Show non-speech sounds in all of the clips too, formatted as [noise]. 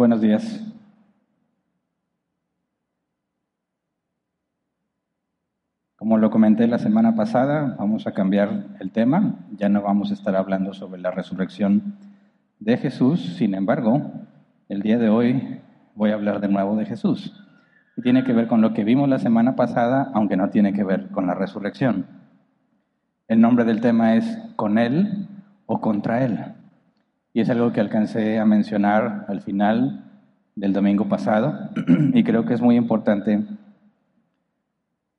Buenos días. Como lo comenté la semana pasada, vamos a cambiar el tema. Ya no vamos a estar hablando sobre la resurrección de Jesús. Sin embargo, el día de hoy voy a hablar de nuevo de Jesús. Y tiene que ver con lo que vimos la semana pasada, aunque no tiene que ver con la resurrección. El nombre del tema es Con Él o contra Él. Y es algo que alcancé a mencionar al final del domingo pasado [clears throat] y creo que es muy importante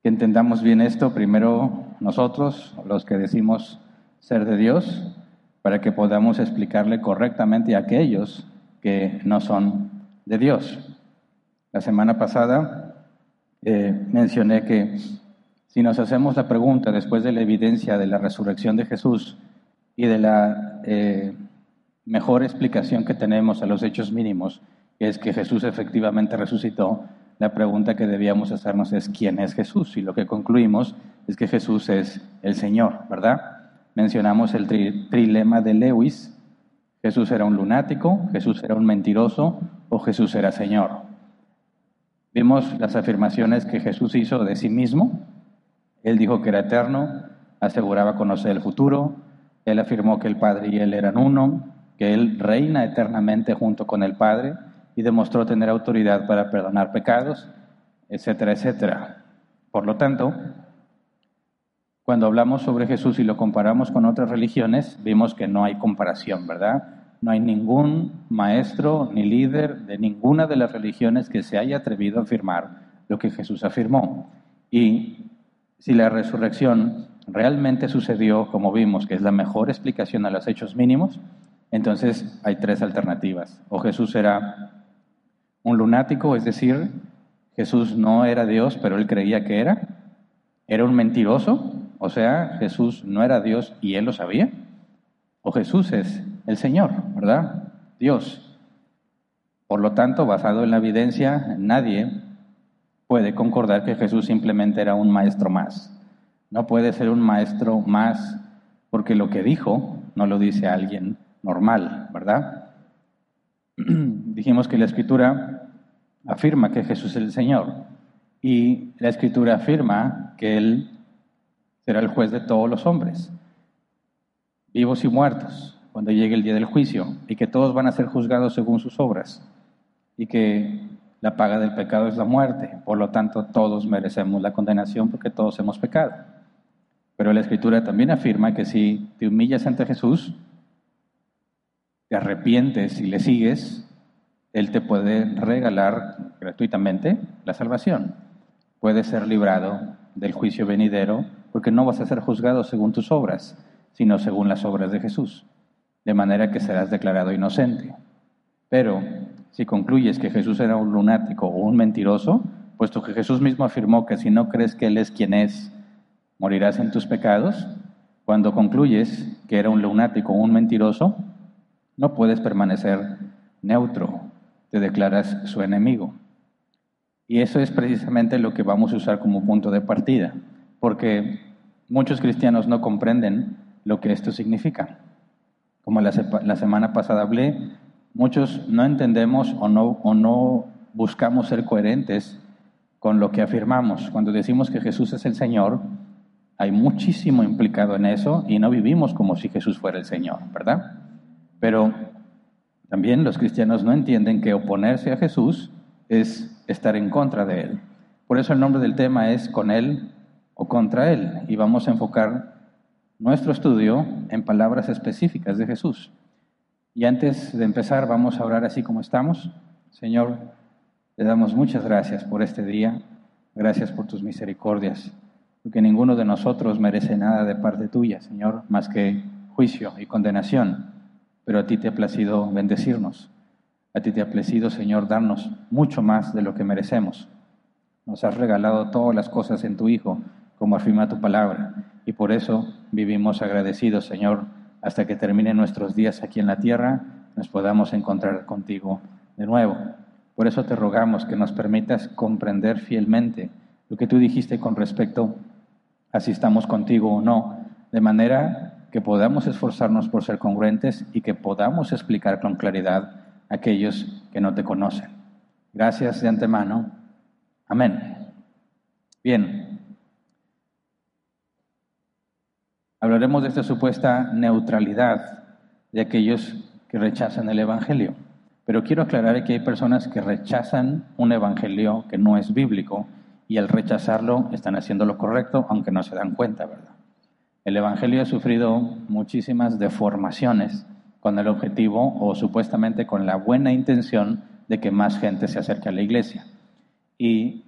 que entendamos bien esto, primero nosotros, los que decimos ser de Dios, para que podamos explicarle correctamente a aquellos que no son de Dios. La semana pasada eh, mencioné que si nos hacemos la pregunta después de la evidencia de la resurrección de Jesús y de la eh, mejor explicación que tenemos a los hechos mínimos, es que Jesús efectivamente resucitó, la pregunta que debíamos hacernos es ¿quién es Jesús? Y lo que concluimos es que Jesús es el Señor, ¿verdad? Mencionamos el trilema de Lewis, Jesús era un lunático, Jesús era un mentiroso o Jesús era Señor. Vimos las afirmaciones que Jesús hizo de sí mismo. Él dijo que era eterno, aseguraba conocer el futuro, él afirmó que el Padre y él eran uno, que Él reina eternamente junto con el Padre y demostró tener autoridad para perdonar pecados, etcétera, etcétera. Por lo tanto, cuando hablamos sobre Jesús y lo comparamos con otras religiones, vimos que no hay comparación, ¿verdad? No hay ningún maestro ni líder de ninguna de las religiones que se haya atrevido a afirmar lo que Jesús afirmó. Y si la resurrección realmente sucedió, como vimos, que es la mejor explicación a los hechos mínimos, entonces hay tres alternativas. O Jesús era un lunático, es decir, Jesús no era Dios, pero él creía que era. Era un mentiroso, o sea, Jesús no era Dios y él lo sabía. O Jesús es el Señor, ¿verdad? Dios. Por lo tanto, basado en la evidencia, nadie puede concordar que Jesús simplemente era un maestro más. No puede ser un maestro más porque lo que dijo no lo dice alguien normal, ¿verdad? [clears throat] Dijimos que la escritura afirma que Jesús es el Señor y la escritura afirma que Él será el juez de todos los hombres, vivos y muertos, cuando llegue el día del juicio, y que todos van a ser juzgados según sus obras, y que la paga del pecado es la muerte, por lo tanto todos merecemos la condenación porque todos hemos pecado. Pero la escritura también afirma que si te humillas ante Jesús, te arrepientes y le sigues, Él te puede regalar gratuitamente la salvación. Puedes ser librado del juicio venidero porque no vas a ser juzgado según tus obras, sino según las obras de Jesús, de manera que serás declarado inocente. Pero si concluyes que Jesús era un lunático o un mentiroso, puesto que Jesús mismo afirmó que si no crees que Él es quien es, morirás en tus pecados, cuando concluyes que era un lunático o un mentiroso, no puedes permanecer neutro, te declaras su enemigo. Y eso es precisamente lo que vamos a usar como punto de partida, porque muchos cristianos no comprenden lo que esto significa. Como la, semana pasada hablé, muchos no entendemos o no, o no buscamos ser coherentes con lo que afirmamos. Cuando decimos que Jesús es el Señor, hay muchísimo implicado en eso y no vivimos como si Jesús fuera el Señor, ¿verdad? Pero también los cristianos no entienden que oponerse a Jesús es estar en contra de Él. Por eso el nombre del tema es con Él o contra Él. Y vamos a enfocar nuestro estudio en palabras específicas de Jesús. Y antes de empezar, vamos a orar así como estamos. Señor, te damos muchas gracias por este día. Gracias por tus misericordias. Porque ninguno de nosotros merece nada de parte tuya, Señor, más que juicio y condenación pero a ti te ha placido bendecirnos. A ti te ha placido, Señor, darnos mucho más de lo que merecemos. Nos has regalado todas las cosas en tu Hijo, como afirma tu palabra, y por eso vivimos agradecidos, Señor, hasta que terminen nuestros días aquí en la tierra, nos podamos encontrar contigo de nuevo. Por eso te rogamos que nos permitas comprender fielmente lo que tú dijiste con respecto a si estamos contigo o no, de manera que podamos esforzarnos por ser congruentes y que podamos explicar con claridad aquellos que no te conocen. Gracias de antemano. Amén. Bien. Hablaremos de esta supuesta neutralidad de aquellos que rechazan el Evangelio. Pero quiero aclarar que hay personas que rechazan un Evangelio que no es bíblico y al rechazarlo están haciendo lo correcto, aunque no se dan cuenta, ¿verdad? El Evangelio ha sufrido muchísimas deformaciones con el objetivo o supuestamente con la buena intención de que más gente se acerque a la iglesia. Y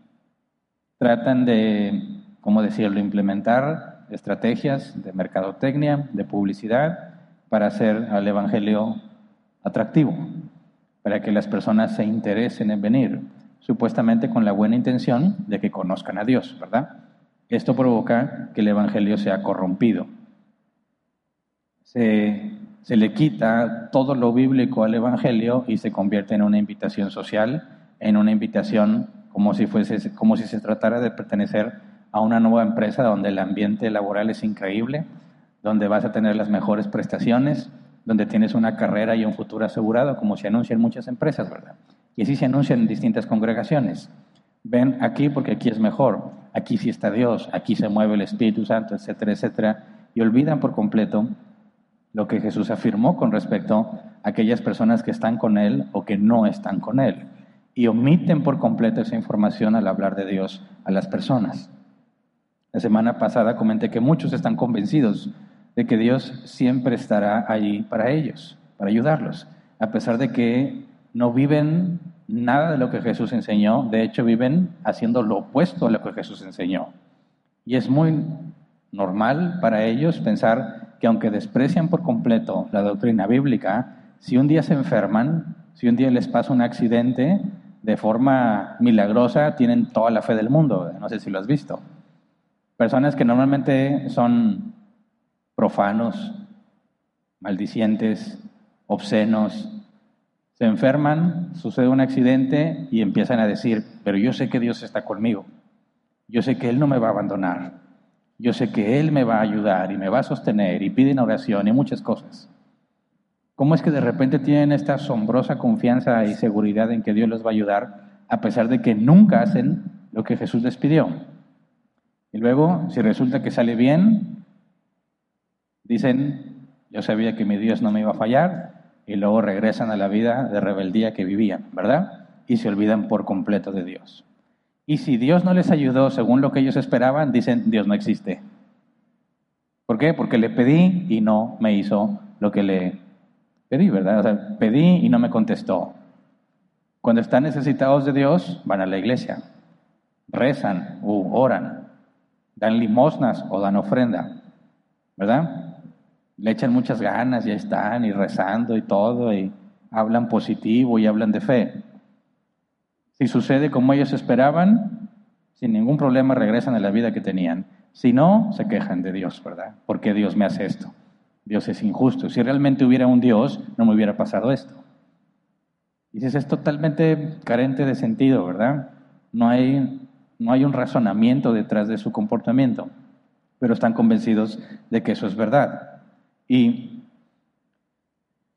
tratan de, ¿cómo decirlo?, implementar estrategias de mercadotecnia, de publicidad, para hacer al Evangelio atractivo, para que las personas se interesen en venir, supuestamente con la buena intención de que conozcan a Dios, ¿verdad? Esto provoca que el Evangelio sea corrompido. Se, le quita todo lo bíblico al Evangelio y se convierte en una invitación social, en una invitación como si, fuese, como si se tratara de pertenecer a una nueva empresa donde el ambiente laboral es increíble, donde vas a tener las mejores prestaciones, donde tienes una carrera y un futuro asegurado, como se anuncia en muchas empresas, ¿verdad? Y así se anuncian en distintas congregaciones. Ven aquí porque aquí es mejor, aquí sí está Dios, aquí se mueve el Espíritu Santo, etcétera, etcétera, y olvidan por completo lo que Jesús afirmó con respecto a aquellas personas que están con Él o que no están con Él, y omiten por completo esa información al hablar de Dios a las personas. La semana pasada comenté que muchos están convencidos de que Dios siempre estará allí para ellos, para ayudarlos, a pesar de que no viven nada de lo que Jesús enseñó, de hecho viven haciendo lo opuesto a lo que Jesús enseñó. Y es muy normal para ellos pensar que aunque desprecian por completo la doctrina bíblica, si un día se enferman, si un día les pasa un accidente, de forma milagrosa tienen toda la fe del mundo. No sé si lo has visto. Personas que normalmente son profanos, maldicientes, obscenos, se enferman, sucede un accidente y empiezan a decir, pero yo sé que Dios está conmigo, yo sé que Él no me va a abandonar, yo sé que Él me va a ayudar y me va a sostener y piden oración y muchas cosas. ¿Cómo es que de repente tienen esta asombrosa confianza y seguridad en que Dios les va a ayudar a pesar de que nunca hacen lo que Jesús les pidió? Y luego, si resulta que sale bien, dicen, yo sabía que mi Dios no me iba a fallar, y luego regresan a la vida de rebeldía que vivían, ¿verdad? Y se olvidan por completo de Dios. Y si Dios no les ayudó según lo que ellos esperaban, dicen, Dios no existe. ¿Por qué? Porque le pedí y no me hizo lo que le pedí, ¿verdad? O sea, pedí y no me contestó. Cuando están necesitados de Dios, van a la iglesia, rezan u oran, dan limosnas o dan ofrenda, ¿verdad? Le echan muchas ganas, ya están y rezando y todo, y hablan positivo y hablan de fe. Si sucede como ellos esperaban, sin ningún problema regresan a la vida que tenían. Si no, se quejan de Dios, ¿verdad? ¿Por qué Dios me hace esto? Dios es injusto. Si realmente hubiera un Dios, no me hubiera pasado esto. Dices, es totalmente carente de sentido, ¿verdad? No hay, no hay un razonamiento detrás de su comportamiento, pero están convencidos de que eso es verdad. Y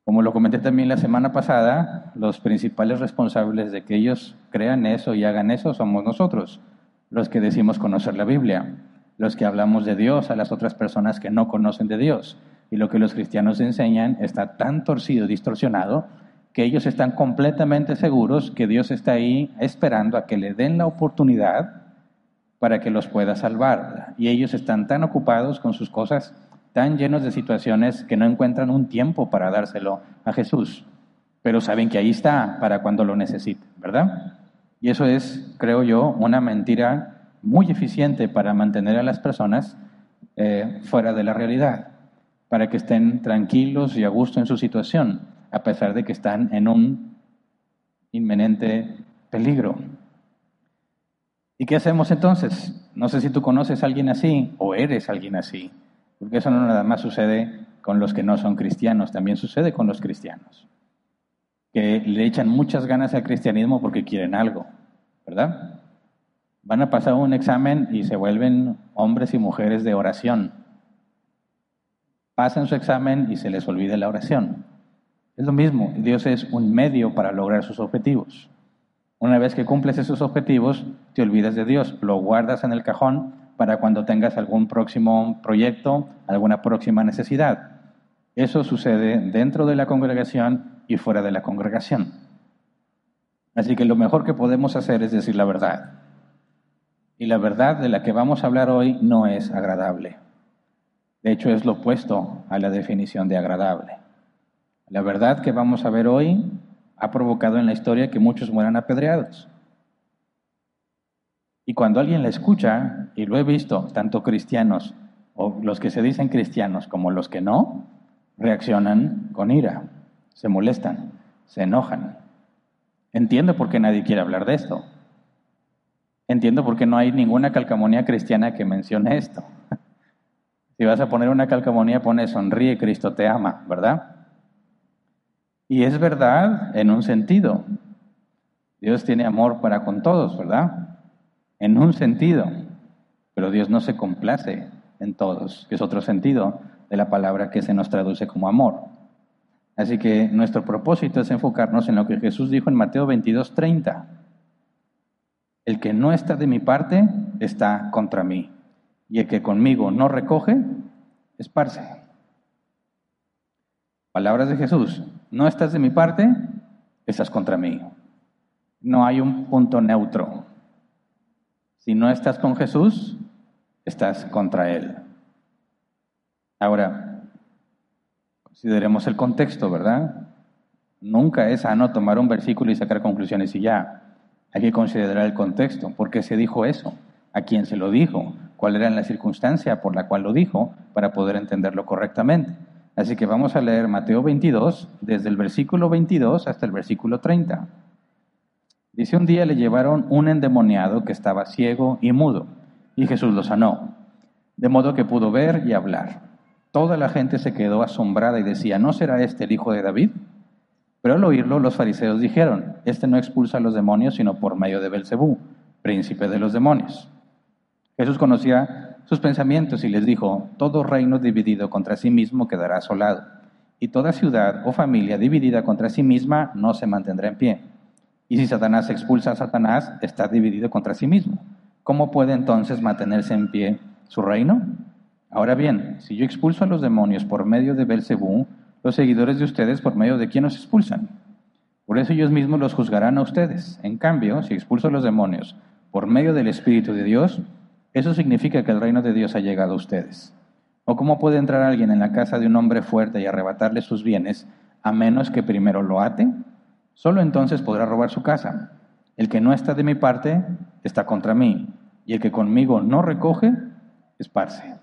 como lo comenté también la semana pasada, los principales responsables de que ellos crean eso y hagan eso somos nosotros, los que decimos conocer la Biblia, los que hablamos de Dios a las otras personas que no conocen de Dios. Y lo que los cristianos enseñan está tan torcido, distorsionado, que ellos están completamente seguros que Dios está ahí esperando a que le den la oportunidad para que los pueda salvar. Y ellos están tan ocupados con sus cosas tan llenos de situaciones que no encuentran un tiempo para dárselo a Jesús, pero saben que ahí está para cuando lo necesiten, ¿verdad? Y eso es, creo yo, una mentira muy eficiente para mantener a las personas eh, fuera de la realidad, para que estén tranquilos y a gusto en su situación, a pesar de que están en un inminente peligro. ¿Y qué hacemos entonces? No sé si tú conoces a alguien así o eres alguien así. Porque eso no nada más sucede con los que no son cristianos, también sucede con los cristianos, que le echan muchas ganas al cristianismo porque quieren algo, ¿verdad? Van a pasar un examen y se vuelven hombres y mujeres de oración. Pasan su examen y se les olvida la oración. Es lo mismo, Dios es un medio para lograr sus objetivos. Una vez que cumples esos objetivos, te olvidas de Dios, lo guardas en el cajón para cuando tengas algún próximo proyecto, alguna próxima necesidad. Eso sucede dentro de la congregación y fuera de la congregación. Así que lo mejor que podemos hacer es decir la verdad. Y la verdad de la que vamos a hablar hoy no es agradable. De hecho, es lo opuesto a la definición de agradable. La verdad que vamos a ver hoy ha provocado en la historia que muchos mueran apedreados. Y cuando alguien la escucha, y lo he visto, tanto cristianos o los que se dicen cristianos como los que no, reaccionan con ira, se molestan, se enojan. Entiendo por qué nadie quiere hablar de esto. Entiendo por qué no hay ninguna calcamonía cristiana que mencione esto. [laughs] Si vas a poner una calcamonía, pone sonríe, Cristo te ama, ¿verdad? Y es verdad en un sentido. Dios tiene amor para con todos, ¿verdad? En un sentido. Pero Dios no se complace en todos, que es otro sentido de la palabra que se nos traduce como amor. Así que nuestro propósito es enfocarnos en lo que Jesús dijo en Mateo 22, 30. El que no está de mi parte está contra mí, y el que conmigo no recoge, esparce. Palabras de Jesús, no estás de mi parte, estás contra mí. No hay un punto neutro. Si no estás con Jesús, estás contra Él. Ahora, consideremos el contexto, ¿verdad? Nunca es sano tomar un versículo y sacar conclusiones y ya. Hay que considerar el contexto. ¿Por qué se dijo eso? ¿A quién se lo dijo? ¿Cuál era la circunstancia por la cual lo dijo? Para poder entenderlo correctamente. Así que vamos a leer Mateo 22, desde el versículo 22 hasta el versículo 30. Dice, un día le llevaron un endemoniado que estaba ciego y mudo, y Jesús lo sanó, de modo que pudo ver y hablar. Toda la gente se quedó asombrada y decía, ¿no será este el hijo de David? Pero al oírlo, los fariseos dijeron, este no expulsa a los demonios, sino por medio de Belcebú, príncipe de los demonios. Jesús conocía sus pensamientos y les dijo, todo reino dividido contra sí mismo quedará asolado, y toda ciudad o familia dividida contra sí misma no se mantendrá en pie. Y si Satanás expulsa a Satanás, está dividido contra sí mismo. ¿Cómo puede entonces mantenerse en pie su reino? Ahora bien, si yo expulso a los demonios por medio de Belcebú, los seguidores de ustedes por medio de quién los expulsan. Por eso ellos mismos los juzgarán a ustedes. En cambio, si expulso a los demonios por medio del Espíritu de Dios, eso significa que el reino de Dios ha llegado a ustedes. ¿O cómo puede entrar alguien en la casa de un hombre fuerte y arrebatarle sus bienes a menos que primero lo ate? Solo entonces podrá robar su casa. El que no está de mi parte está contra mí, y el que conmigo no recoge, esparce.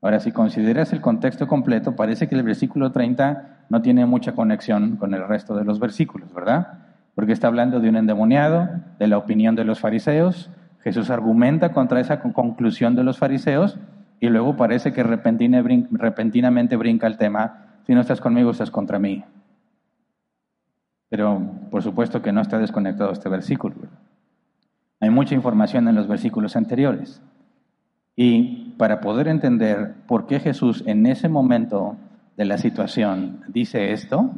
Ahora, si consideras el contexto completo, parece que el versículo 30 no tiene mucha conexión con el resto de los versículos, ¿verdad? Porque está hablando de un endemoniado, de la opinión de los fariseos, Jesús argumenta contra esa conclusión de los fariseos y luego parece que repentinamente brinca el tema, si no estás conmigo, estás contra mí. Pero por supuesto que no está desconectado este versículo. Hay mucha información en los versículos anteriores. Y para poder entender por qué Jesús en ese momento de la situación dice esto,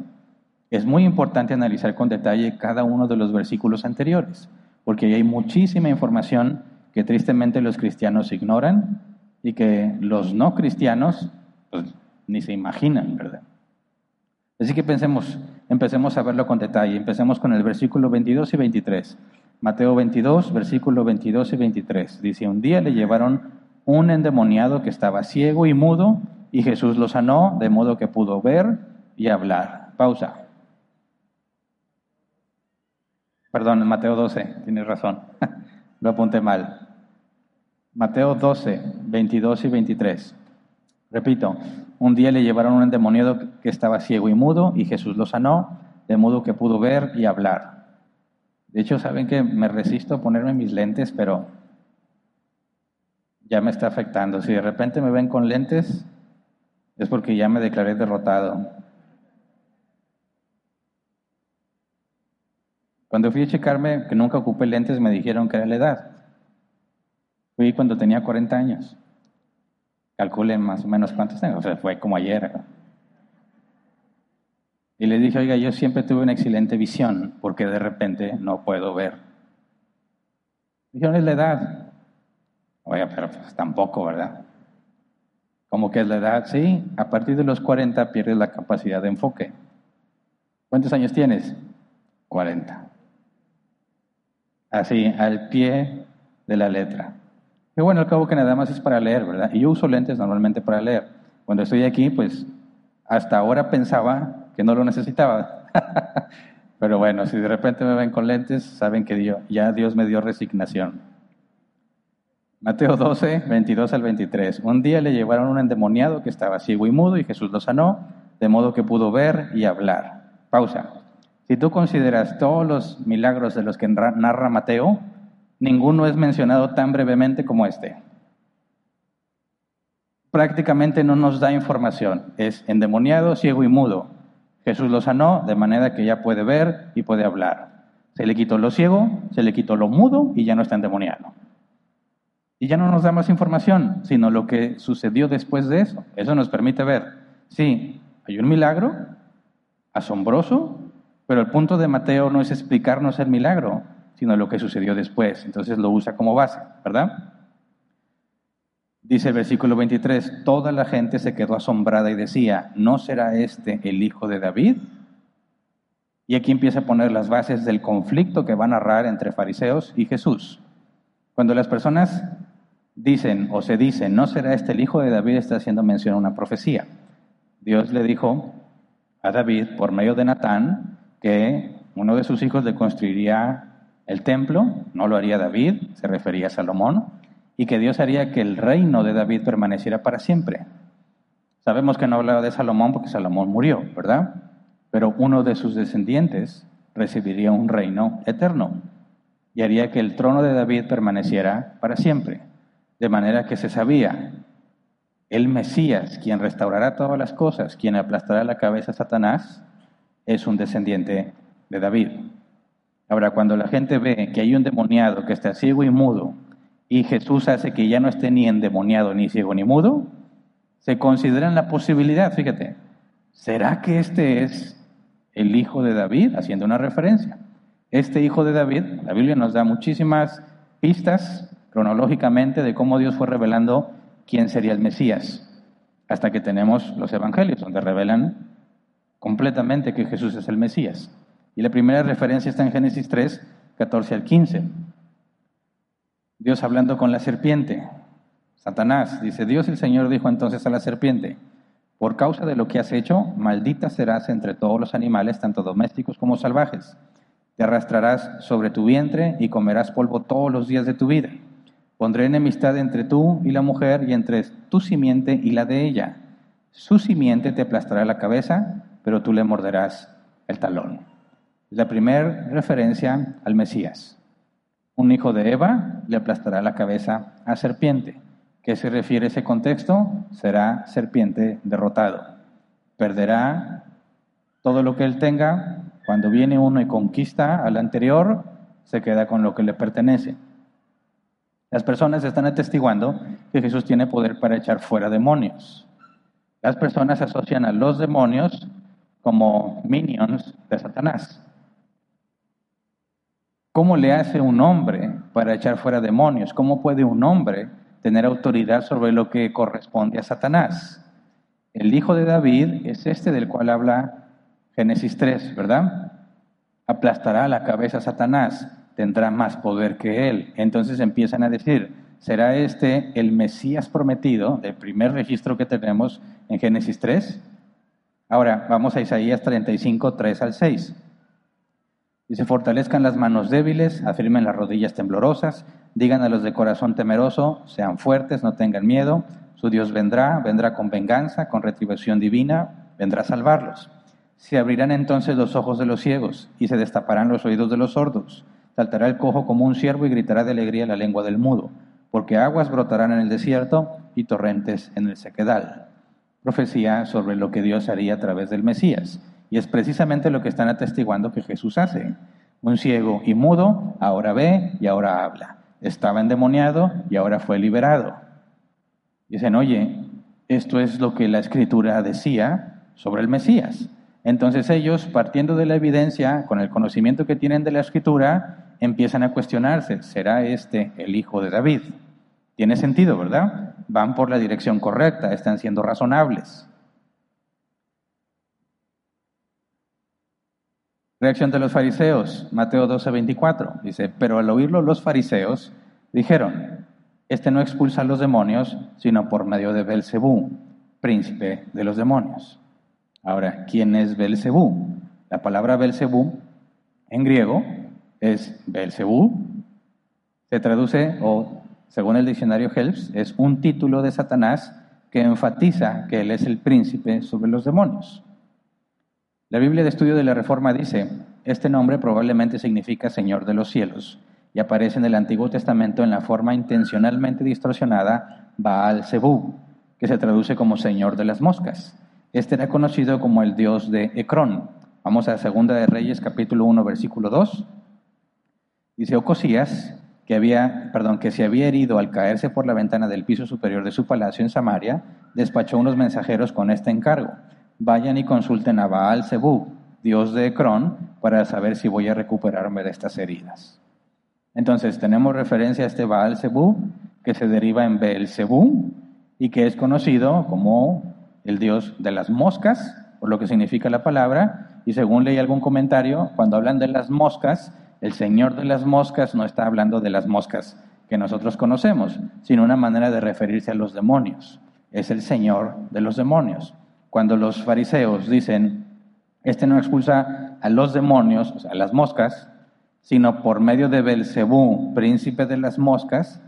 es muy importante analizar con detalle cada uno de los versículos anteriores porque hay muchísima información que tristemente los cristianos ignoran y que los no cristianos pues, ni se imaginan, ¿verdad? Así que pensemos, empecemos a verlo con detalle. Empecemos con el versículo 22 y 23. Mateo 22, versículo 22 y 23. Dice, un día le llevaron un endemoniado que estaba ciego y mudo y Jesús lo sanó de modo que pudo ver y hablar. Pausa. Perdón, Mateo 12, tienes razón. [laughs] Lo apunté mal. Mateo 12, 22 y 23. Repito, un día le llevaron un endemoniado que estaba ciego y mudo y Jesús lo sanó, de modo que pudo ver y hablar. De hecho, saben que me resisto a ponerme mis lentes, pero ya me está afectando. Si de repente me ven con lentes, es porque ya me declaré derrotado. Cuando fui a checarme, que nunca ocupé lentes, me dijeron que era la edad. Fui cuando tenía 40 años. Calculen más o menos cuántos tengo. O sea, fue como ayer. Y le dije, oiga, yo siempre tuve una excelente visión, porque de repente no puedo ver. Dijeron, es la edad. Oiga, pero pues tampoco, ¿verdad? Como que es la edad, sí, a partir de los 40 pierdes la capacidad de enfoque. ¿Cuántos años tienes? 40. Así, al pie de la letra. Y bueno, al cabo que nada más es para leer, ¿verdad? Y yo uso lentes normalmente para leer. Cuando estoy aquí, pues hasta ahora pensaba que no lo necesitaba. [laughs] Pero bueno, si de repente me ven con lentes, saben que ya Dios me dio resignación. Mateo 12, 22 al 23. Un día le llevaron un endemoniado que estaba ciego y mudo y Jesús lo sanó, de modo que pudo ver y hablar. Pausa. Si tú consideras todos los milagros de los que narra Mateo, ninguno es mencionado tan brevemente como este. Prácticamente no nos da información. Es endemoniado, ciego y mudo. Jesús lo sanó de manera que ya puede ver y puede hablar. Se le quitó lo ciego, se le quitó lo mudo y ya no está endemoniado. Y ya no nos da más información, sino lo que sucedió después de eso. Eso nos permite ver, sí, hay un milagro asombroso, pero el punto de Mateo no es explicarnos el milagro, sino lo que sucedió después. Entonces lo usa como base, ¿verdad? Dice el versículo 23, toda la gente se quedó asombrada y decía, ¿no será este el hijo de David? Y aquí empieza a poner las bases del conflicto que va a narrar entre fariseos y Jesús. Cuando las personas dicen o se dicen, ¿no será este el hijo de David? Está haciendo mención a una profecía. Dios le dijo a David, por medio de Natán, que uno de sus hijos le construiría el templo, no lo haría David, se refería a Salomón, y que Dios haría que el reino de David permaneciera para siempre. Sabemos que no hablaba de Salomón porque Salomón murió, ¿verdad? Pero uno de sus descendientes recibiría un reino eterno y haría que el trono de David permaneciera para siempre. De manera que se sabía, el Mesías, quien restaurará todas las cosas, quien aplastará la cabeza a Satanás, es un descendiente de David. Ahora, cuando la gente ve que hay un demoniado que está ciego y mudo, y Jesús hace que ya no esté ni endemoniado, ni ciego, ni mudo, se consideran la posibilidad, fíjate, ¿será que este es el hijo de David? Haciendo una referencia. Este hijo de David, la Biblia nos da muchísimas pistas cronológicamente de cómo Dios fue revelando quién sería el Mesías, hasta que tenemos los evangelios, donde revelan completamente que Jesús es el Mesías. Y la primera referencia está en Génesis 3, 14 al 15. Dios hablando con la serpiente. Satanás dice, Dios el Señor dijo entonces a la serpiente, por causa de lo que has hecho, maldita serás entre todos los animales, tanto domésticos como salvajes. Te arrastrarás sobre tu vientre y comerás polvo todos los días de tu vida. Pondré enemistad entre tú y la mujer y entre tu simiente y la de ella. Su simiente te aplastará la cabeza, pero tú le morderás el talón. La primera referencia al Mesías. Un hijo de Eva le aplastará la cabeza a serpiente. ¿Qué se refiere a ese contexto? Será serpiente derrotado. Perderá todo lo que él tenga, cuando viene uno y conquista al anterior, se queda con lo que le pertenece. Las personas están atestiguando que Jesús tiene poder para echar fuera demonios. Las personas asocian a los demonios como minions de Satanás. ¿Cómo le hace un hombre para echar fuera demonios? ¿Cómo puede un hombre tener autoridad sobre lo que corresponde a Satanás? El hijo de David es este del cual habla Génesis 3, ¿verdad? Aplastará la cabeza a Satanás, tendrá más poder que él. Entonces empiezan a decir, ¿será este el Mesías prometido, el primer registro que tenemos en Génesis 3? Ahora, vamos a Isaías 35, 3 al 6. Dice, fortalezcan las manos débiles, afirmen las rodillas temblorosas, digan a los de corazón temeroso, sean fuertes, no tengan miedo, su Dios vendrá, vendrá con venganza, con retribución divina, vendrá a salvarlos. Se abrirán entonces los ojos de los ciegos y se destaparán los oídos de los sordos. Saltará el cojo como un ciervo y gritará de alegría la lengua del mudo, porque aguas brotarán en el desierto y torrentes en el sequedal. Profecía sobre lo que Dios haría a través del Mesías. Y es precisamente lo que están atestiguando que Jesús hace. Un ciego y mudo ahora ve y ahora habla. Estaba endemoniado y ahora fue liberado. Dicen, oye, esto es lo que la escritura decía sobre el Mesías. Entonces ellos, partiendo de la evidencia, con el conocimiento que tienen de la escritura, empiezan a cuestionarse, ¿será este el hijo de David? Tiene sentido, ¿verdad? Van por la dirección correcta, están siendo razonables. Reacción de los fariseos, Mateo 12, 24. Dice, pero al oírlo los fariseos dijeron, este no expulsa a los demonios, sino por medio de Belcebú, príncipe de los demonios. Ahora, ¿quién es Belcebú? La palabra Belcebú en griego es Belcebú. Se traduce, o según el diccionario Helps, es un título de Satanás que enfatiza que él es el príncipe sobre los demonios. La Biblia de Estudio de la Reforma dice, este nombre probablemente significa Señor de los cielos y aparece en el Antiguo Testamento en la forma intencionalmente distorsionada Baal Zebú, que se traduce como Señor de las moscas. Este era conocido como el dios de Ecrón. Vamos a Segunda de Reyes capítulo 1 versículo 2. Dice Ocosías que había, perdón, que se había herido al caerse por la ventana del piso superior de su palacio en Samaria, despachó unos mensajeros con este encargo vayan y consulten a Baal Zebú, dios de Ecrón, para saber si voy a recuperarme de estas heridas. Entonces tenemos referencia a este Baal Zebú, que se deriva en Zebú y que es conocido como el dios de las moscas, por lo que significa la palabra, y según leí algún comentario, cuando hablan de las moscas, el señor de las moscas no está hablando de las moscas que nosotros conocemos, sino una manera de referirse a los demonios. Es el señor de los demonios. Cuando los fariseos dicen, este no expulsa a los demonios, a las moscas, sino por medio de Belcebú, príncipe de las moscas,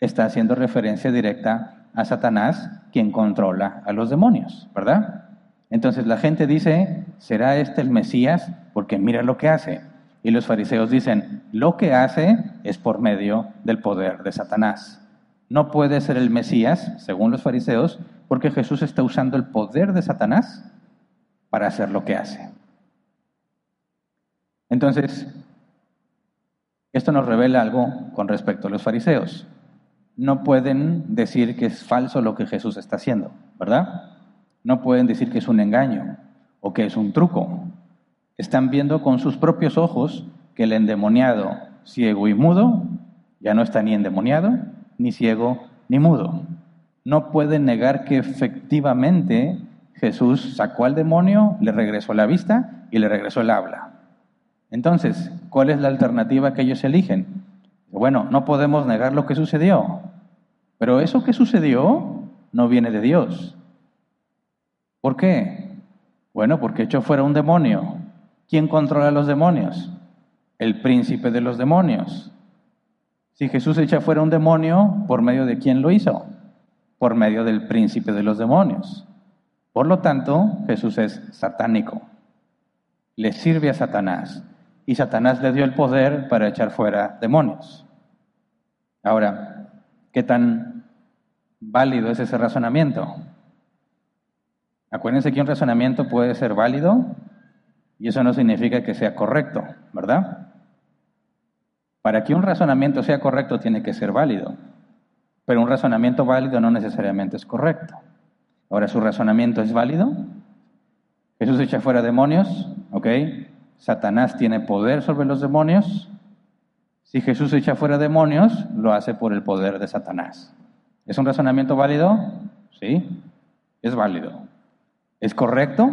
está haciendo referencia directa a Satanás, quien controla a los demonios, ¿verdad? Entonces la gente dice, ¿será este el Mesías? Porque mira lo que hace. Y los fariseos dicen, lo que hace es por medio del poder de Satanás. No puede ser el Mesías, según los fariseos, porque Jesús está usando el poder de Satanás para hacer lo que hace. Entonces, esto nos revela algo con respecto a los fariseos. No pueden decir que es falso lo que Jesús está haciendo, ¿verdad? No pueden decir que es un engaño o que es un truco. Están viendo con sus propios ojos que el endemoniado, ciego y mudo, ya no está ni endemoniado, ni ciego, ni mudo no puede negar que efectivamente Jesús sacó al demonio, le regresó la vista y le regresó el habla. Entonces, ¿cuál es la alternativa que ellos eligen? Bueno, no podemos negar lo que sucedió, pero eso que sucedió no viene de Dios. ¿Por qué? Bueno, porque echó fuera un demonio. ¿Quién controla los demonios? El príncipe de los demonios. Si Jesús echa fuera un demonio, ¿por medio de quién lo hizo? por medio del príncipe de los demonios. Por lo tanto, Jesús es satánico. Le sirve a Satanás. Y Satanás le dio el poder para echar fuera demonios. Ahora, ¿qué tan válido es ese razonamiento? Acuérdense que un razonamiento puede ser válido y eso no significa que sea correcto, ¿verdad? Para que un razonamiento sea correcto tiene que ser válido. Pero un razonamiento válido no necesariamente es correcto. Ahora, ¿su razonamiento es válido? Jesús echa fuera demonios, ¿ok? Satanás tiene poder sobre los demonios. Si Jesús echa fuera demonios, lo hace por el poder de Satanás. ¿Es un razonamiento válido? Sí, es válido. ¿Es correcto?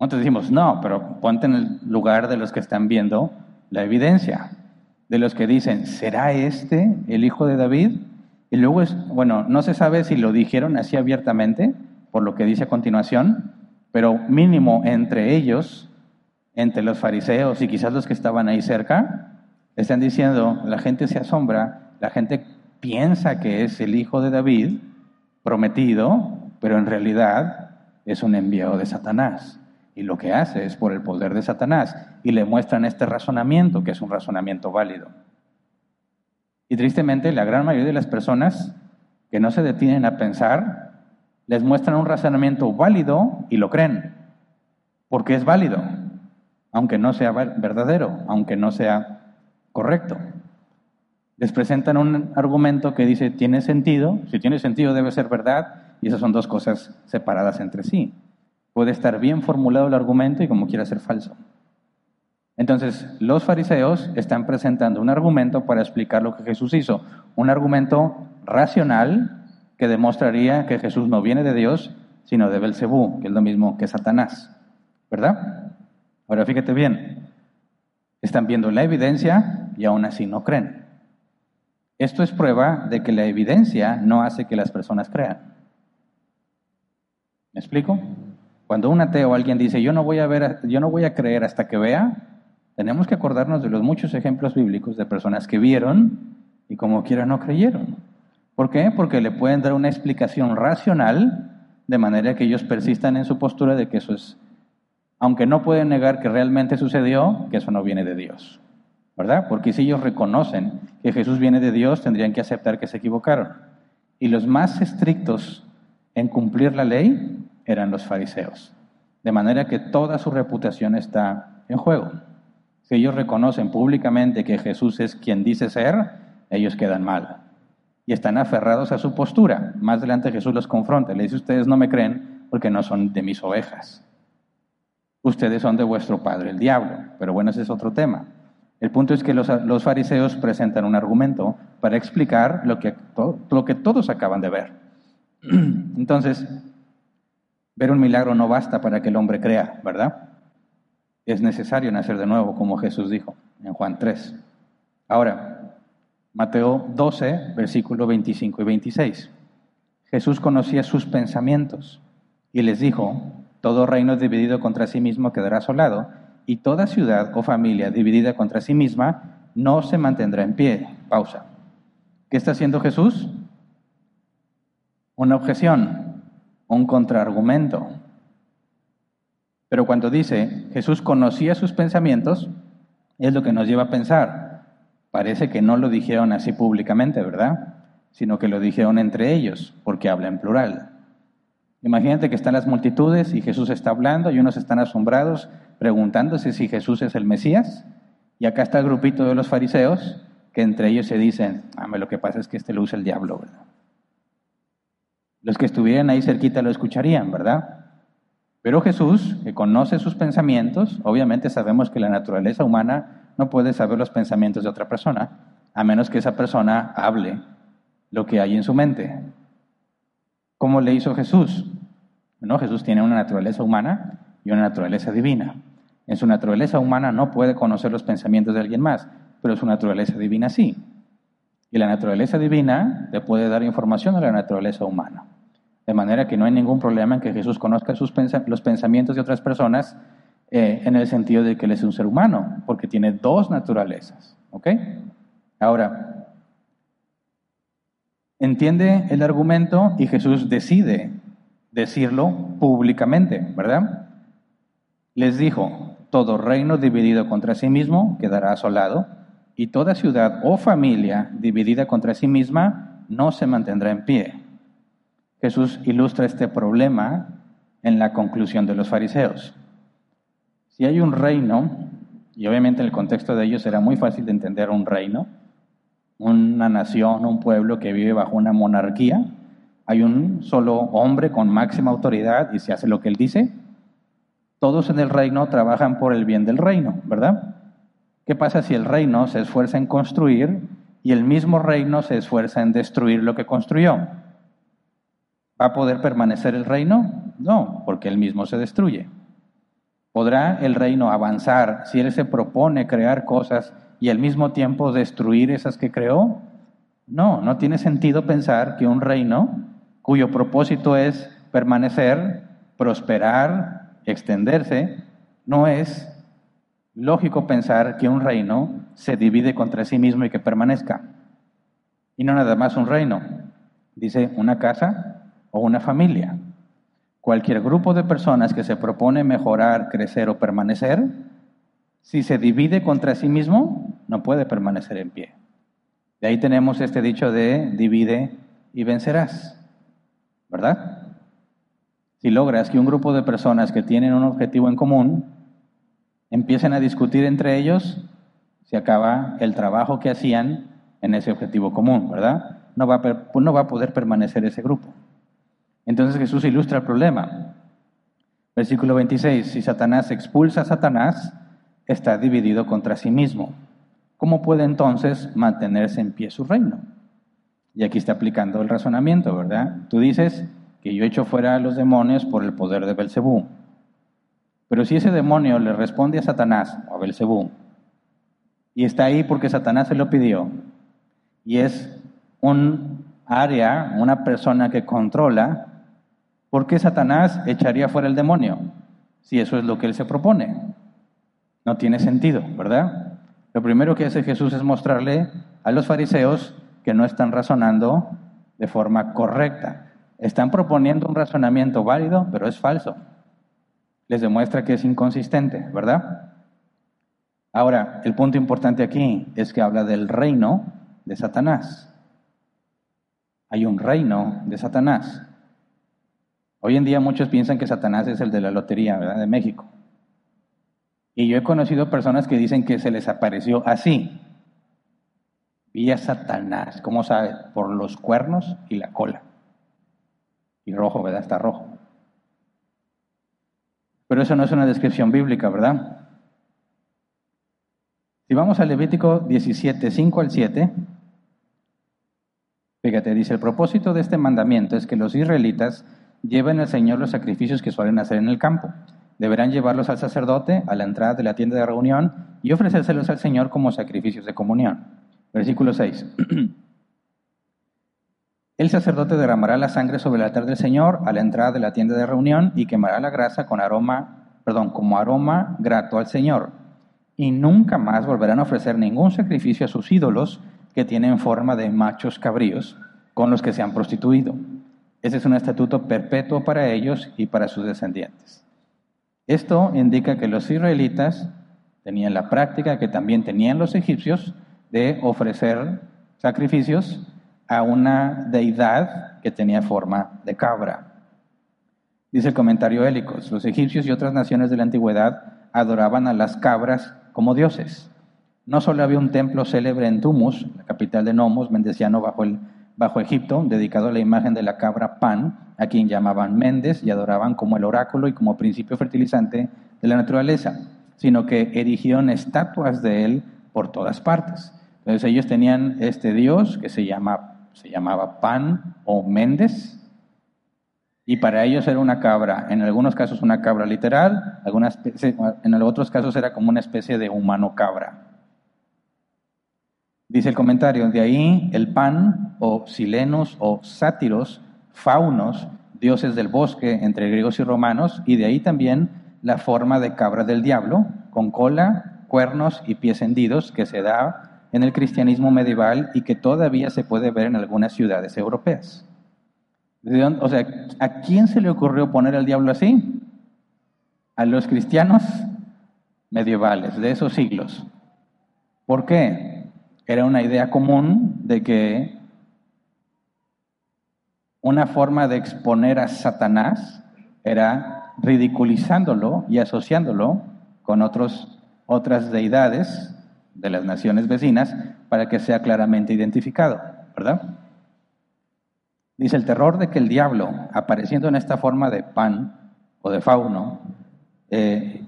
Nosotros decimos, no, pero ponte en el lugar de los que están viendo la evidencia de los que dicen, ¿será este el hijo de David? Y luego es, bueno, no se sabe si lo dijeron así abiertamente, por lo que dice a continuación, pero mínimo entre ellos, entre los fariseos y quizás los que estaban ahí cerca, están diciendo, la gente se asombra, la gente piensa que es el hijo de David, prometido, pero en realidad es un enviado de Satanás. Y lo que hace es por el poder de Satanás. Y le muestran este razonamiento, que es un razonamiento válido. Y tristemente, la gran mayoría de las personas que no se detienen a pensar, les muestran un razonamiento válido y lo creen. Porque es válido, aunque no sea verdadero, aunque no sea correcto. Les presentan un argumento que dice, tiene sentido, si tiene sentido debe ser verdad, y esas son dos cosas separadas entre sí. Puede estar bien formulado el argumento y como quiera ser falso. Entonces, los fariseos están presentando un argumento para explicar lo que Jesús hizo, un argumento racional que demostraría que Jesús no viene de Dios, sino de Belcebú, que es lo mismo que Satanás. ¿Verdad? Ahora fíjate bien, están viendo la evidencia y aún así no creen. Esto es prueba de que la evidencia no hace que las personas crean. ¿Me explico? Cuando un ateo o alguien dice, yo no voy a ver, yo no voy a creer hasta que vea, tenemos que acordarnos de los muchos ejemplos bíblicos de personas que vieron y como quiera no creyeron. ¿Por qué? Porque le pueden dar una explicación racional de manera que ellos persistan en su postura de que eso es, aunque no pueden negar que realmente sucedió, que eso no viene de Dios. ¿Verdad? Porque si ellos reconocen que Jesús viene de Dios, tendrían que aceptar que se equivocaron. Y los más estrictos en cumplir la ley eran los fariseos. De manera que toda su reputación está en juego. Si ellos reconocen públicamente que Jesús es quien dice ser, ellos quedan mal y están aferrados a su postura. Más adelante Jesús los confronta, le dice, ustedes no me creen porque no son de mis ovejas. Ustedes son de vuestro padre, el diablo. Pero bueno, ese es otro tema. El punto es que los, fariseos presentan un argumento para explicar lo que, lo que todos acaban de ver. [clears throat] Entonces, ver un milagro no basta para que el hombre crea, ¿verdad? Es necesario nacer de nuevo, como Jesús dijo en Juan 3. Ahora, Mateo 12, versículo 25 y 26. Jesús conocía sus pensamientos y les dijo, todo reino dividido contra sí mismo quedará asolado, y toda ciudad o familia dividida contra sí misma no se mantendrá en pie. Pausa. ¿Qué está haciendo Jesús? Una objeción, un contraargumento. Pero cuando dice Jesús conocía sus pensamientos, es lo que nos lleva a pensar, Parece que no lo dijeron así públicamente, ¿verdad? Sino que lo dijeron entre ellos, porque habla en plural. Imagínate que están las multitudes y Jesús está hablando y unos están asombrados preguntándose si Jesús es el Mesías. Y acá está el grupito de los fariseos que entre ellos se dicen, ah, lo que pasa es que este lo usa el diablo, ¿verdad? Los que estuvieran ahí cerquita lo escucharían, ¿verdad? Pero Jesús, que conoce sus pensamientos, obviamente sabemos que la naturaleza humana no puedes saber los pensamientos de otra persona, a menos que esa persona hable lo que hay en su mente. ¿Cómo le hizo Jesús? No, Jesús tiene una naturaleza humana y una naturaleza divina. En su naturaleza humana no puede conocer los pensamientos de alguien más, pero su naturaleza divina sí. Y la naturaleza divina le puede dar información a la naturaleza humana. De manera que no hay ningún problema en que Jesús conozca sus los pensamientos de otras personas eh, en el sentido de que Él es un ser humano, porque tiene dos naturalezas. ¿Ok? Ahora, entiende el argumento y Jesús decide decirlo públicamente, ¿verdad? Les dijo, todo reino dividido contra sí mismo quedará asolado, y toda ciudad o familia dividida contra sí misma no se mantendrá en pie. Jesús ilustra este problema en la conclusión de los fariseos. Si hay un reino, y obviamente en el contexto de ellos era muy fácil de entender un reino, una nación, un pueblo que vive bajo una monarquía, hay un solo hombre con máxima autoridad y se hace lo que él dice, todos en el reino trabajan por el bien del reino, ¿verdad? ¿Qué pasa si el reino se esfuerza en construir y el mismo reino se esfuerza en destruir lo que construyó? ¿Va a poder permanecer el reino? No, porque él mismo se destruye. ¿Podrá el reino avanzar si Él se propone crear cosas y al mismo tiempo destruir esas que creó? No, no tiene sentido pensar que un reino cuyo propósito es permanecer, prosperar, extenderse, no es lógico pensar que un reino se divide contra sí mismo y que permanezca. Y no nada más un reino, dice una casa o una familia. Cualquier grupo de personas que se propone mejorar, crecer o permanecer, si se divide contra sí mismo, no puede permanecer en pie. De ahí tenemos este dicho de divide y vencerás, ¿verdad? Si logras que un grupo de personas que tienen un objetivo en común empiecen a discutir entre ellos, se acaba el trabajo que hacían en ese objetivo común, ¿verdad? No va a, no va a poder permanecer ese grupo. Entonces Jesús ilustra el problema. Versículo 26, si Satanás expulsa a Satanás, está dividido contra sí mismo. ¿Cómo puede entonces mantenerse en pie su reino? Y aquí está aplicando el razonamiento, ¿verdad? Tú dices que yo echo fuera a los demonios por el poder de Belcebú. Pero si ese demonio le responde a Satanás o a Belcebú, y está ahí porque Satanás se lo pidió, y es un área, una persona que controla, ¿por qué Satanás echaría fuera el demonio? Si eso es lo que él se propone. No tiene sentido, ¿verdad? Lo primero que hace Jesús es mostrarle a los fariseos que no están razonando de forma correcta. Están proponiendo un razonamiento válido, pero es falso. Les demuestra que es inconsistente, ¿verdad? Ahora, el punto importante aquí es que habla del reino de Satanás. Hay un reino de Satanás. Hoy en día muchos piensan que Satanás es el de la lotería, ¿verdad? De México. Y yo he conocido personas que dicen que se les apareció así. Vi Satanás, ¿cómo sabe? Por los cuernos y la cola. Y rojo, ¿verdad? Está rojo. Pero eso no es una descripción bíblica, ¿verdad? Si vamos a Levítico 17, 5 al 7, fíjate, dice, el propósito de este mandamiento es que los israelitas lleven al Señor los sacrificios que suelen hacer en el campo Deberán llevarlos al sacerdote a la entrada de la tienda de reunión y ofrecérselos al Señor como sacrificios de comunión. Versículo 6. [clears throat] El sacerdote derramará la sangre sobre el altar del Señor a la entrada de la tienda de reunión y quemará la grasa con aroma, perdón, como aroma grato al Señor. Y nunca más volverán a ofrecer ningún sacrificio a sus ídolos que tienen forma de machos cabríos con los que se han prostituido. Ese es un estatuto perpetuo para ellos y para sus descendientes. Esto indica que los israelitas tenían la práctica que también tenían los egipcios de ofrecer sacrificios a una deidad que tenía forma de cabra. Dice el comentario Hélicos, los egipcios y otras naciones de la antigüedad adoraban a las cabras como dioses. No solo había un templo célebre en Tumus, la capital de Nomos, mendeciano bajo el bajo Egipto, dedicado a la imagen de la cabra Pan, a quien llamaban Méndez y adoraban como el oráculo y como principio fertilizante de la naturaleza, sino que erigieron estatuas de él por todas partes. Entonces ellos tenían este dios que se, llama, se llamaba Pan o Méndez, y para ellos era una cabra, en algunos casos una cabra literal, en otros casos era como una especie de humano cabra. Dice el comentario, de ahí el pan o silenos o sátiros, faunos, dioses del bosque entre griegos y romanos, y de ahí también la forma de cabra del diablo, con cola, cuernos y pies hendidos que se da en el cristianismo medieval y que todavía se puede ver en algunas ciudades europeas. O sea, ¿a quién se le ocurrió poner al diablo así? A los cristianos medievales de esos siglos. ¿Por qué? Era una idea común de que una forma de exponer a Satanás era ridiculizándolo y asociándolo con otros, otras deidades de las naciones vecinas para que sea claramente identificado, ¿verdad? Dice el terror de que el diablo, apareciendo en esta forma de pan o de fauno, eh,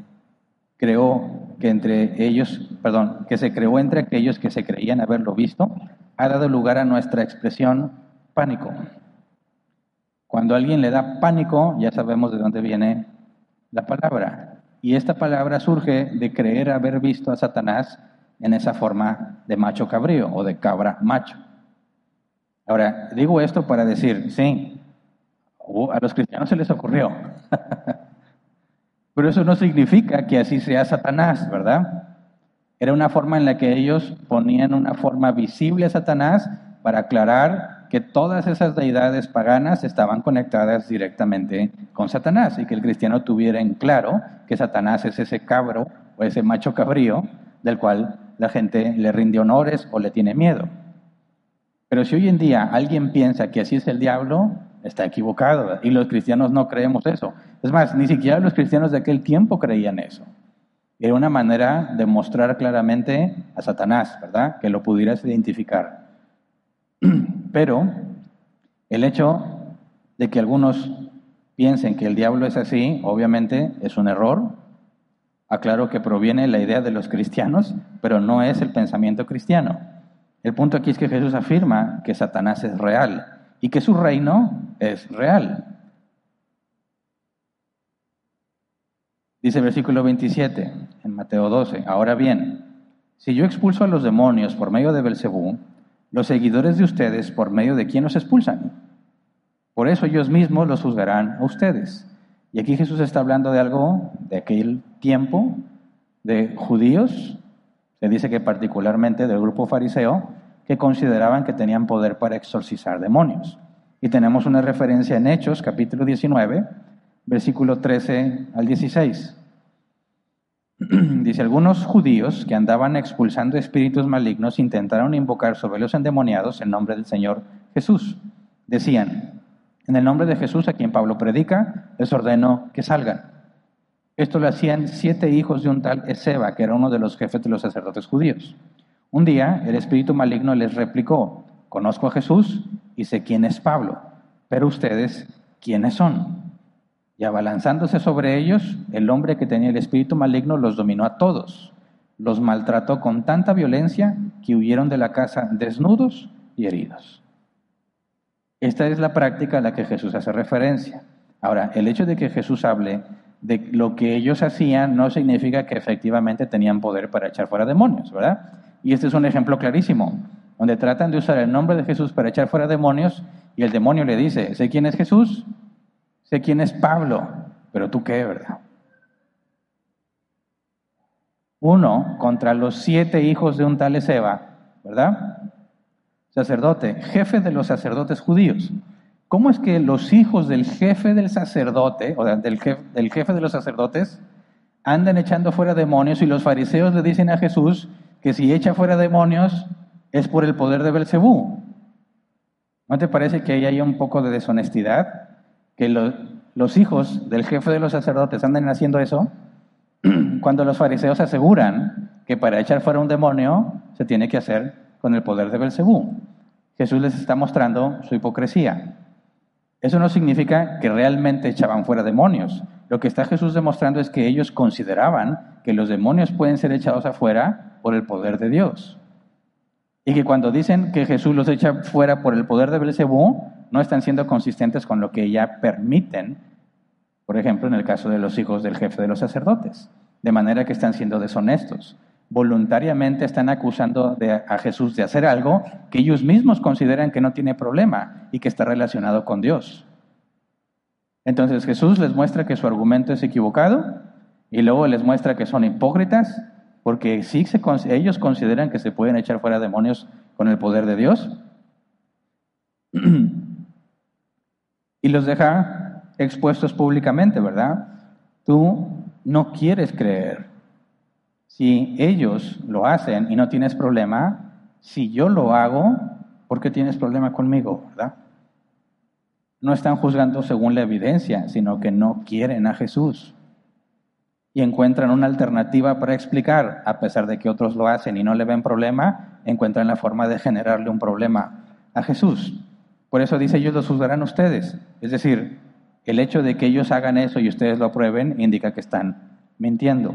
creó que entre ellos, perdón, que se creó entre aquellos que se creían haberlo visto, ha dado lugar a nuestra expresión pánico. Cuando a alguien le da pánico, ya sabemos de dónde viene la palabra. Y esta palabra surge de creer haber visto a Satanás en esa forma de macho cabrío o de cabra macho. Ahora, digo esto para decir, sí, a los cristianos se les ocurrió. [laughs] Pero eso no significa que así sea Satanás, ¿verdad? Era una forma en la que ellos ponían una forma visible a Satanás para aclarar que todas esas deidades paganas estaban conectadas directamente con Satanás y que el cristiano tuviera en claro que Satanás es ese cabro o ese macho cabrío del cual la gente le rinde honores o le tiene miedo. Pero si hoy en día alguien piensa que así es el diablo, está equivocado. Y los cristianos no creemos eso. Es más, ni siquiera los cristianos de aquel tiempo creían eso. Era una manera de mostrar claramente a Satanás, ¿verdad? Que lo pudieras identificar. [clears throat] Pero el hecho de que algunos piensen que el diablo es así, obviamente es un error. Aclaro que proviene la idea de los cristianos, pero no es el pensamiento cristiano. El punto aquí es que Jesús afirma que Satanás es real y que su reino es real. Dice el versículo 27 en Mateo 12, ahora bien, si yo expulso a los demonios por medio de Belcebú, los seguidores de ustedes por medio de quién los expulsan. Por eso ellos mismos los juzgarán a ustedes. Y aquí Jesús está hablando de algo de aquel tiempo de judíos, se dice que particularmente del grupo fariseo, que consideraban que tenían poder para exorcizar demonios. Y tenemos una referencia en Hechos, capítulo 19, versículo 13 al 16. [clears throat] Dice, algunos judíos que andaban expulsando espíritus malignos intentaron invocar sobre los endemoniados el nombre del Señor Jesús. Decían, en el nombre de Jesús a quien Pablo predica, les ordeno que salgan. Esto lo hacían siete hijos de un tal Ezeba, que era uno de los jefes de los sacerdotes judíos. Un día el espíritu maligno les replicó, conozco a Jesús y sé quién es Pablo, pero ustedes, ¿quiénes son? Y abalanzándose sobre ellos, el hombre que tenía el espíritu maligno los dominó a todos. Los maltrató con tanta violencia que huyeron de la casa desnudos y heridos. Esta es la práctica a la que Jesús hace referencia. Ahora, el hecho de que Jesús hable de lo que ellos hacían no significa que efectivamente tenían poder para echar fuera demonios, ¿verdad? Y este es un ejemplo clarísimo, donde tratan de usar el nombre de Jesús para echar fuera demonios y el demonio le dice, ¿sé quién es Jesús? Sé quién es Pablo, pero tú qué, ¿verdad? Uno contra los siete hijos de un tal Ezeba, ¿verdad? Sacerdote, jefe de los sacerdotes judíos. ¿Cómo es que los hijos del jefe del sacerdote, o del jefe, del jefe de los sacerdotes, andan echando fuera demonios y los fariseos le dicen a Jesús que si echa fuera demonios es por el poder de Belcebú? ¿No te parece que ahí hay un poco de deshonestidad? que los hijos del jefe de los sacerdotes anden haciendo eso, [clears throat] cuando los fariseos aseguran que para echar fuera un demonio se tiene que hacer con el poder de Belcebú. Jesús les está mostrando su hipocresía. Eso no significa que realmente echaban fuera demonios. Lo que está Jesús demostrando es que ellos consideraban que los demonios pueden ser echados afuera por el poder de Dios. Y que cuando dicen que Jesús los echa fuera por el poder de Belcebú, no están siendo consistentes con lo que ya permiten, por ejemplo, en el caso de los hijos del jefe de los sacerdotes, de manera que están siendo deshonestos. Voluntariamente están acusando a Jesús de hacer algo que ellos mismos consideran que no tiene problema y que está relacionado con Dios. Entonces Jesús les muestra que su argumento es equivocado y luego les muestra que son hipócritas porque sí ellos consideran que se pueden echar fuera demonios con el poder de Dios. [clears throat] y los deja expuestos públicamente, ¿verdad? Tú no quieres creer. Si ellos lo hacen y no tienes problema, si yo lo hago, ¿por qué tienes problema conmigo, verdad? No están juzgando según la evidencia, sino que no quieren a Jesús. Y encuentran una alternativa para explicar, a pesar de que otros lo hacen y no le ven problema, encuentran la forma de generarle un problema a Jesús. Por eso dice, ellos los juzgarán ustedes. Es decir, el hecho de que ellos hagan eso y ustedes lo aprueben indica que están mintiendo.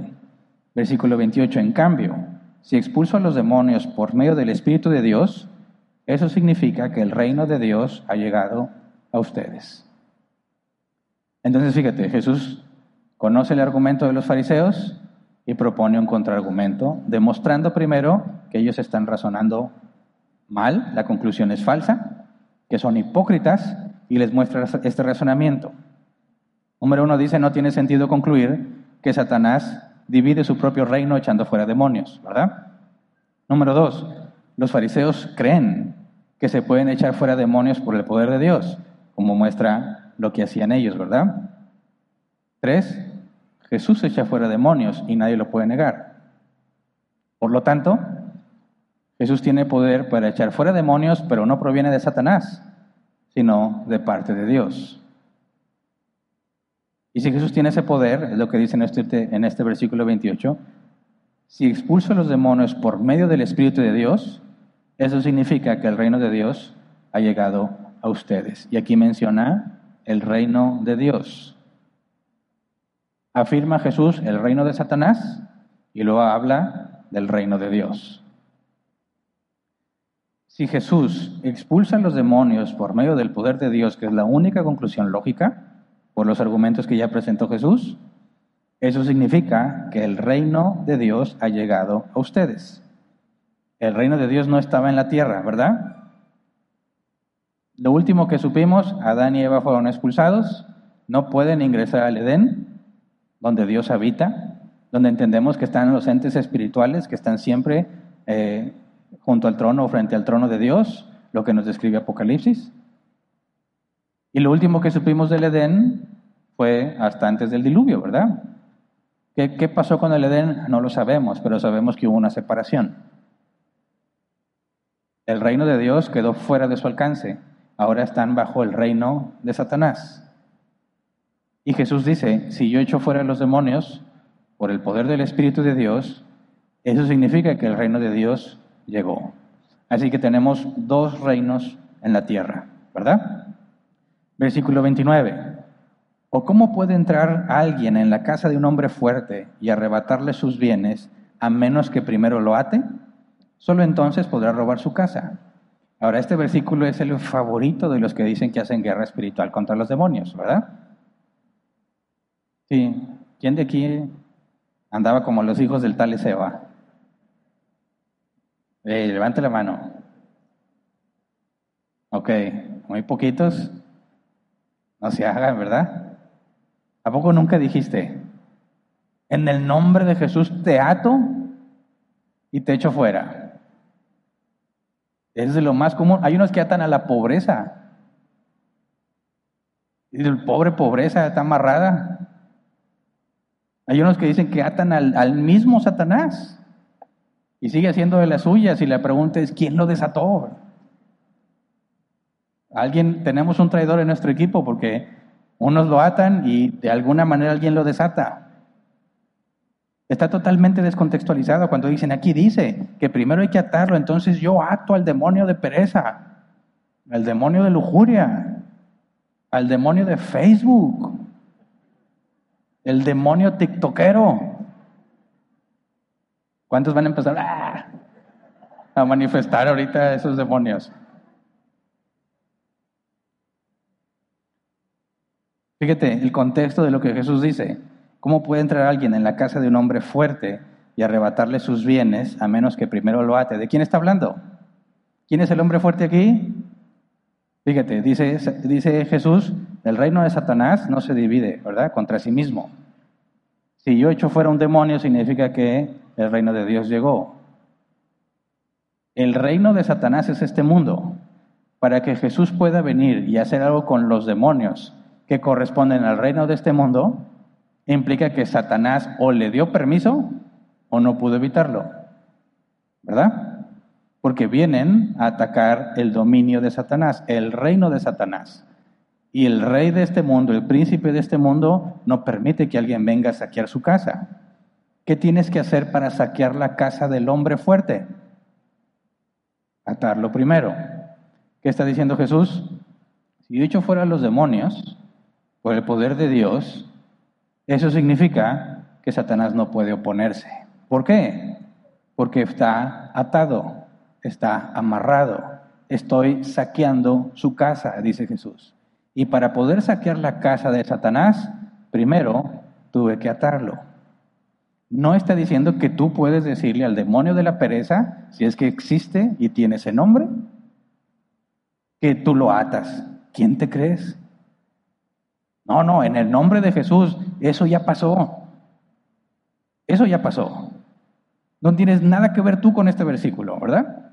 Versículo 28, en cambio, si expulso a los demonios por medio del Espíritu de Dios, eso significa que el reino de Dios ha llegado a ustedes. Entonces, fíjate, Jesús conoce el argumento de los fariseos y propone un contraargumento, demostrando primero que ellos están razonando mal, la conclusión es falsa, que son hipócritas y les muestra este razonamiento. Número uno dice, no tiene sentido concluir que Satanás divide su propio reino echando fuera demonios, ¿verdad? Número dos, los fariseos creen que se pueden echar fuera demonios por el poder de Dios, como muestra lo que hacían ellos, ¿verdad? Tres, Jesús echa fuera demonios y nadie lo puede negar. Por lo tanto, Jesús tiene poder para echar fuera demonios, pero no proviene de Satanás, sino de parte de Dios. Y si Jesús tiene ese poder, es lo que dice en este, en este versículo 28, si expulso a los demonios por medio del Espíritu de Dios, eso significa que el reino de Dios ha llegado a ustedes. Y aquí menciona el reino de Dios. Afirma Jesús el reino de Satanás y luego habla del reino de Dios. Si Jesús expulsa a los demonios por medio del poder de Dios, que es la única conclusión lógica, por los argumentos que ya presentó Jesús, eso significa que el reino de Dios ha llegado a ustedes. El reino de Dios no estaba en la tierra, ¿verdad? Lo último que supimos, Adán y Eva fueron expulsados, no pueden ingresar al Edén, donde Dios habita, donde entendemos que están los entes espirituales que están siempre eh, junto al trono o frente al trono de Dios, lo que nos describe Apocalipsis. Y lo último que supimos del Edén fue hasta antes del diluvio, ¿verdad? ¿Qué, ¿Qué, pasó con el Edén? No lo sabemos, pero sabemos que hubo una separación. El reino de Dios quedó fuera de su alcance. Ahora están bajo el reino de Satanás. Y Jesús dice, si yo echo fuera a los demonios por el poder del Espíritu de Dios, eso significa que el reino de Dios llegó. Así que tenemos dos reinos en la tierra, ¿verdad? Versículo 29. ¿O cómo puede entrar alguien en la casa de un hombre fuerte y arrebatarle sus bienes a menos que primero lo ate? Solo entonces podrá robar su casa. Ahora, este versículo es el favorito de los que dicen que hacen guerra espiritual contra los demonios, ¿verdad? Sí. ¿Quién de aquí andaba como los hijos del tal Ezeba? Eh, levante la mano. Ok, muy poquitos. No se hagan, ¿verdad? ¿A poco nunca dijiste, en el nombre de Jesús te ato y te echo fuera? Es de lo más común. Hay unos que atan a la pobreza. Y el pobre pobreza está amarrada. Hay unos que dicen que atan al, al mismo Satanás. Y sigue haciendo de las suyas y la pregunta es, ¿quién lo desató? Alguien, tenemos un traidor en nuestro equipo porque unos lo atan y de alguna manera alguien lo desata. Está totalmente descontextualizado cuando dicen, aquí dice que primero hay que atarlo, entonces yo ato al demonio de pereza, al demonio de lujuria, al demonio de Facebook, el demonio tiktokero. ¿Cuántos van a empezar ah, a manifestar ahorita esos demonios? Fíjate el contexto de lo que Jesús dice. ¿Cómo puede entrar alguien en la casa de un hombre fuerte y arrebatarle sus bienes a menos que primero lo ate? ¿De quién está hablando? ¿Quién es el hombre fuerte aquí? Fíjate, dice, dice Jesús, el reino de Satanás no se divide, ¿verdad? Contra sí mismo. Si yo echo fuera un demonio, significa que el reino de Dios llegó. El reino de Satanás es este mundo. Para que Jesús pueda venir y hacer algo con los demonios que corresponden al reino de este mundo, implica que Satanás o le dio permiso o no pudo evitarlo. ¿Verdad? Porque vienen a atacar el dominio de Satanás, el reino de Satanás. Y el rey de este mundo, el príncipe de este mundo, no permite que alguien venga a saquear su casa. ¿Qué tienes que hacer para saquear la casa del hombre fuerte? Atarlo primero. ¿Qué está diciendo Jesús? Si yo echo fuera los demonios por el poder de Dios, eso significa que Satanás no puede oponerse. ¿Por qué? Porque está atado, está amarrado. Estoy saqueando su casa, dice Jesús. Y para poder saquear la casa de Satanás, primero tuve que atarlo. No está diciendo que tú puedes decirle al demonio de la pereza, si es que existe y tiene ese nombre, que tú lo atas. ¿Quién te crees? No, no, en el nombre de Jesús, eso ya pasó. Eso ya pasó. No tienes nada que ver tú con este versículo, ¿verdad?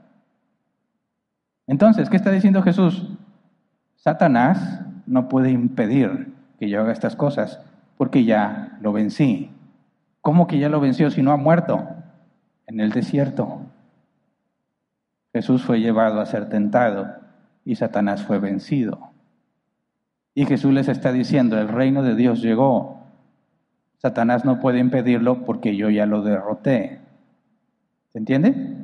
Entonces, ¿qué está diciendo Jesús? Satanás no puede impedir que yo haga estas cosas porque ya lo vencí. ¿Cómo que ya lo venció si no ha muerto? En el desierto. Jesús fue llevado a ser tentado y Satanás fue vencido. Y Jesús les está diciendo, el reino de Dios llegó. Satanás no puede impedirlo porque yo ya lo derroté. ¿Se entiende?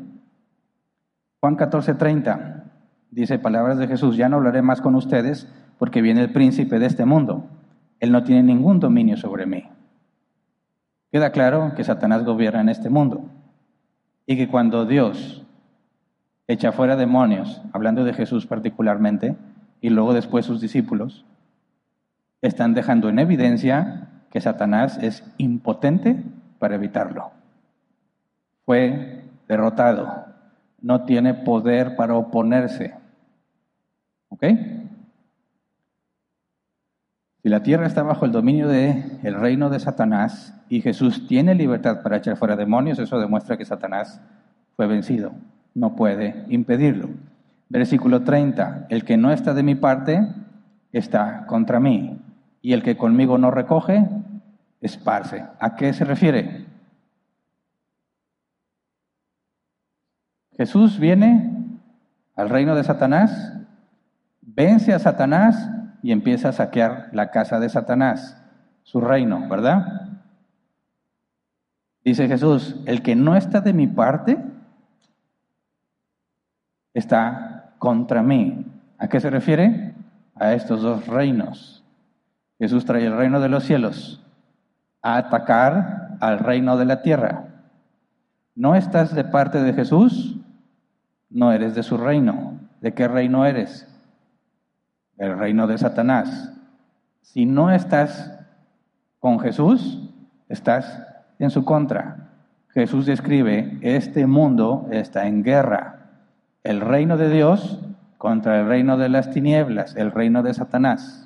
Juan 14, 30 dice palabras de Jesús, ya no hablaré más con ustedes porque viene el príncipe de este mundo. Él no tiene ningún dominio sobre mí. Queda claro que Satanás gobierna en este mundo y que cuando Dios echa fuera demonios, hablando de Jesús particularmente, y luego después sus discípulos, están dejando en evidencia que Satanás es impotente para evitarlo. Fue derrotado, no tiene poder para oponerse. ¿Ok? Si la tierra está bajo el dominio del el reino de Satanás y Jesús tiene libertad para echar fuera demonios, eso demuestra que Satanás fue vencido. No puede impedirlo. Versículo 30. El que no está de mi parte está contra mí. Y el que conmigo no recoge, esparce. ¿A qué se refiere? Jesús viene al reino de Satanás, vence a Satanás y empieza a saquear la casa de Satanás, su reino, ¿verdad? Dice Jesús, el que no está de mi parte está contra mí. ¿A qué se refiere? A estos dos reinos. Jesús trae el reino de los cielos a atacar al reino de la tierra. ¿No estás de parte de Jesús? No eres de su reino. ¿De qué reino eres? el reino de Satanás. Si no estás con Jesús, estás en su contra. Jesús describe, este mundo está en guerra. El reino de Dios contra el reino de las tinieblas, el reino de Satanás.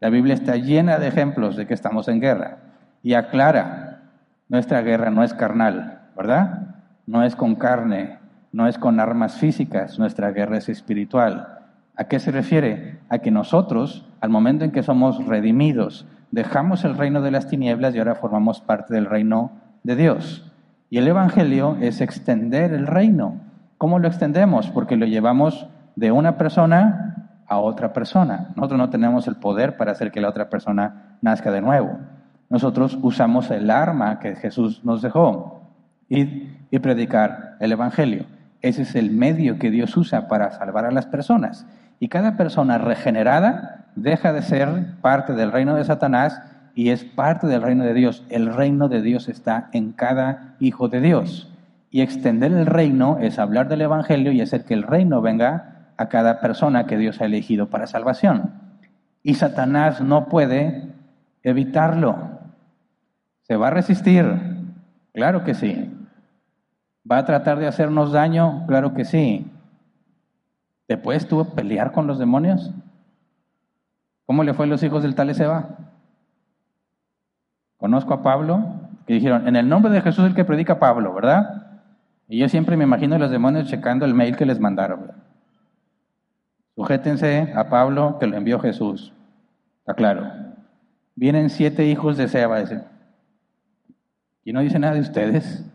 La Biblia está llena de ejemplos de que estamos en guerra y aclara, nuestra guerra no es carnal, ¿verdad? No es con carne, no es con armas físicas, nuestra guerra es espiritual. ¿A qué se refiere? A que nosotros, al momento en que somos redimidos, dejamos el reino de las tinieblas y ahora formamos parte del reino de Dios. Y el Evangelio es extender el reino. ¿Cómo lo extendemos? Porque lo llevamos de una persona a otra persona. Nosotros no tenemos el poder para hacer que la otra persona nazca de nuevo. Nosotros usamos el arma que Jesús nos dejó y, predicar el Evangelio. Ese es el medio que Dios usa para salvar a las personas. Y cada persona regenerada deja de ser parte del reino de Satanás y es parte del reino de Dios. El reino de Dios está en cada hijo de Dios. Y extender el reino es hablar del Evangelio y hacer que el reino venga a cada persona que Dios ha elegido para salvación. Y Satanás no puede evitarlo. ¿Se va a resistir? Claro que sí. ¿Va a tratar de hacernos daño? Claro que sí. Después tuvo pelear con los demonios. ¿Cómo le fue a los hijos del tal? Conozco a Pablo, que dijeron, en el nombre de Jesús el que predica Pablo, ¿verdad? Y yo siempre me imagino a los demonios checando el mail que les mandaron. ¿verdad? Sujétense a Pablo que lo envió Jesús. Está claro. Vienen siete hijos de Seba. Y no dice nada de ustedes.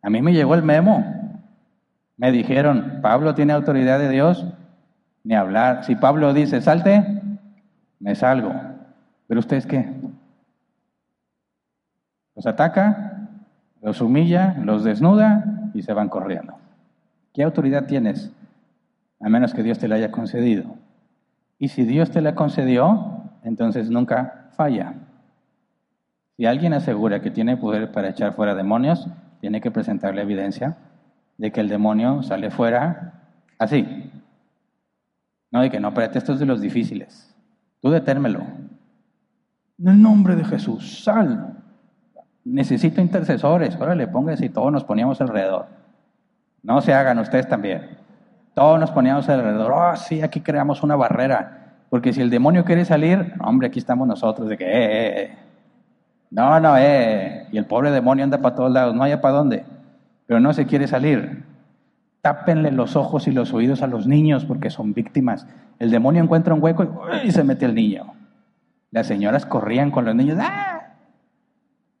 A mí me llegó el memo. Me dijeron, Pablo tiene autoridad de Dios, ni hablar. Si Pablo dice, salte, me salgo. Pero ustedes qué? Los ataca, los humilla, los desnuda y se van corriendo. ¿Qué autoridad tienes? A menos que Dios te la haya concedido. Y si Dios te la concedió, entonces nunca falla. Si alguien asegura que tiene poder para echar fuera demonios, tiene que presentarle evidencia de que el demonio sale fuera así. No, de que no, es de los difíciles. Tú detérmelo. En el nombre de Jesús, sal. Necesito intercesores. Órale, póngase y todos nos poníamos alrededor. No se hagan ustedes también. Todos nos poníamos alrededor. Oh, sí, aquí creamos una barrera. Porque si el demonio quiere salir, hombre, aquí estamos nosotros de que, eh, eh, eh. No, no, eh. Y el pobre demonio anda para todos lados, no haya para dónde pero no se quiere salir. Tápenle los ojos y los oídos a los niños porque son víctimas. El demonio encuentra un hueco y, se mete el niño. Las señoras corrían con los niños. ¡Ah!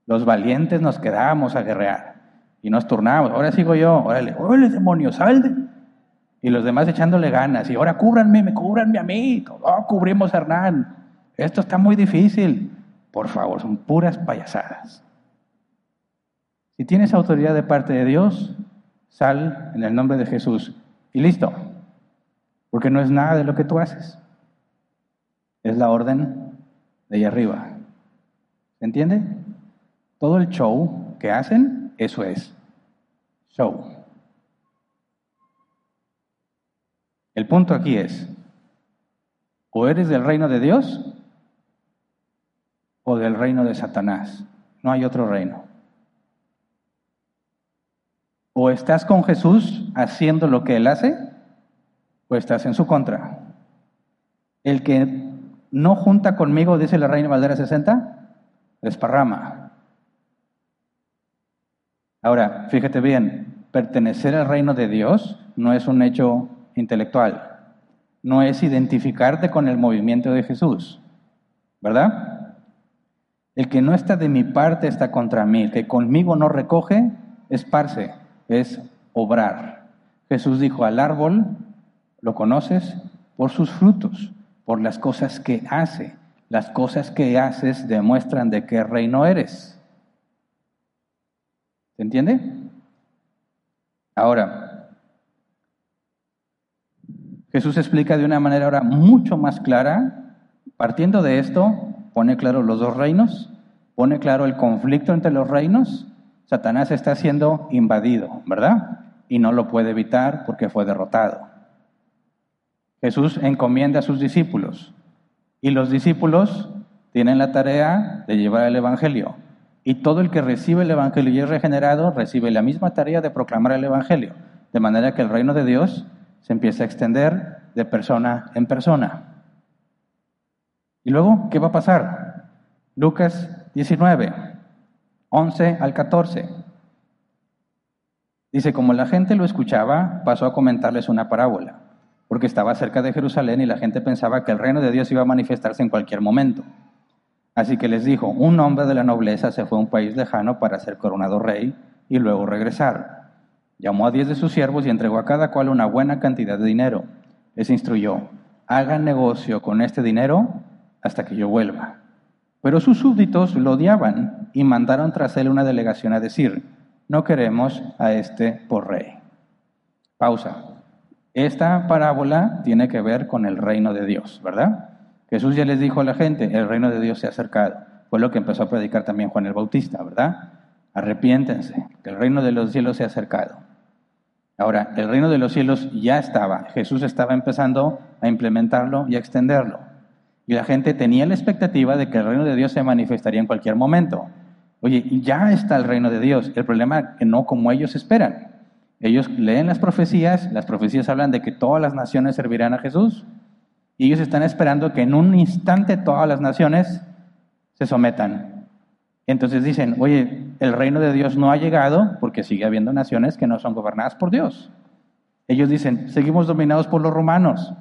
Los valientes nos quedábamos a guerrear y nos turnábamos. Ahora sigo yo, órale, órale demonio, salde. Y los demás echándole ganas. Y ahora cúbranme, me cúbranme a mí. Oh, cubrimos a Hernán. Esto está muy difícil. Por favor, son puras payasadas. Si tienes autoridad de parte de Dios, sal en el nombre de Jesús y listo. Porque no es nada de lo que tú haces. es la orden de ahí arriba. ¿Se entiende? Todo el show que hacen, eso es show. El punto aquí es, o eres del reino de Dios o del reino de Satanás. No hay otro reino. O estás con Jesús haciendo lo que Él hace, o estás en su contra. El que no junta conmigo, dice la reina Valdera 60, desparrama. Ahora, fíjate bien, pertenecer al reino de Dios no es un hecho intelectual, no es identificarte con el movimiento de Jesús, ¿verdad? El que no está de mi parte está contra mí, el que conmigo no recoge, esparce es obrar. Jesús dijo al árbol, lo conoces por sus frutos, por las cosas que hace. Las cosas que haces demuestran de qué reino eres. ¿Se entiende? Ahora, Jesús explica de una manera ahora mucho más clara, partiendo de esto, pone claro los dos reinos, pone claro el conflicto entre los reinos Satanás está siendo invadido, ¿verdad? Y no lo puede evitar porque fue derrotado. Jesús encomienda a sus discípulos y los discípulos tienen la tarea de llevar el Evangelio. Y todo el que recibe el Evangelio y es regenerado recibe la misma tarea de proclamar el Evangelio. De manera que el reino de Dios se empieza a extender de persona en persona. ¿Y luego qué va a pasar? Lucas 19. 11 al 14. Dice, como la gente lo escuchaba, pasó a comentarles una parábola, porque estaba cerca de Jerusalén y la gente pensaba que el reino de Dios iba a manifestarse en cualquier momento. Así que les dijo, un hombre de la nobleza se fue a un país lejano para ser coronado rey y luego regresar. Llamó a diez de sus siervos y entregó a cada cual una buena cantidad de dinero. Les instruyó, hagan negocio con este dinero hasta que yo vuelva. Pero sus súbditos lo odiaban y mandaron tras él una delegación a decir, no queremos a este por rey. Pausa. Esta parábola tiene que ver con el reino de Dios, ¿verdad? Jesús ya les dijo a la gente, el reino de Dios se ha acercado. Fue lo que empezó a predicar también Juan el Bautista, ¿verdad? Arrepiéntense, que el reino de los cielos se ha acercado. Ahora, el reino de los cielos ya estaba, Jesús estaba empezando a implementarlo y a extenderlo. Y la gente tenía la expectativa de que el reino de Dios se manifestaría en cualquier momento. Oye, ya está el reino de Dios. El problema es que no como ellos esperan. Ellos leen las profecías, las profecías hablan de que todas las naciones servirán a Jesús. Y ellos están esperando que en un instante todas las naciones se sometan. Entonces dicen, oye, el reino de Dios no ha llegado porque sigue habiendo naciones que no son gobernadas por Dios. Ellos dicen, seguimos dominados por los romanos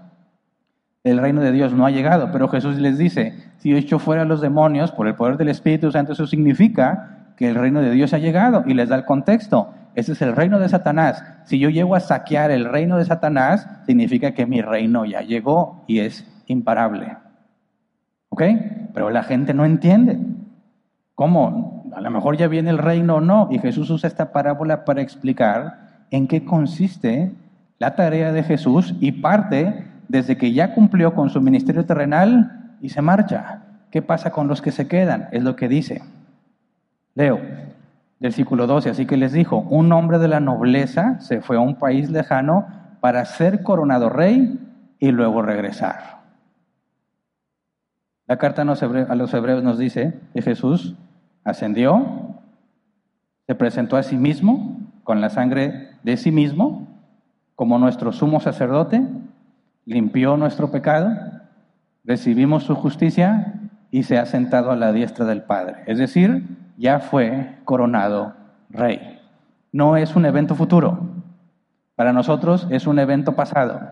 el reino de Dios no ha llegado. Pero Jesús les dice, si yo echo fuera a los demonios por el poder del Espíritu Santo, eso significa que el reino de Dios ha llegado. Y les da el contexto. Ese es el reino de Satanás. Si yo llego a saquear el reino de Satanás, significa que mi reino ya llegó y es imparable. ¿Ok? Pero la gente no entiende. ¿Cómo? A lo mejor ya viene el reino o no. Y Jesús usa esta parábola para explicar en qué consiste la tarea de Jesús y parte desde que ya cumplió con su ministerio terrenal y se marcha. ¿Qué pasa con los que se quedan? Es lo que dice. Leo, versículo 12, así que les dijo, un hombre de la nobleza se fue a un país lejano para ser coronado rey y luego regresar. La carta a los hebreos nos dice que Jesús ascendió, se presentó a sí mismo con la sangre de sí mismo como nuestro sumo sacerdote limpió nuestro pecado, recibimos su justicia y se ha sentado a la diestra del Padre. Es decir, ya fue coronado rey. No es un evento futuro. Para nosotros es un evento pasado.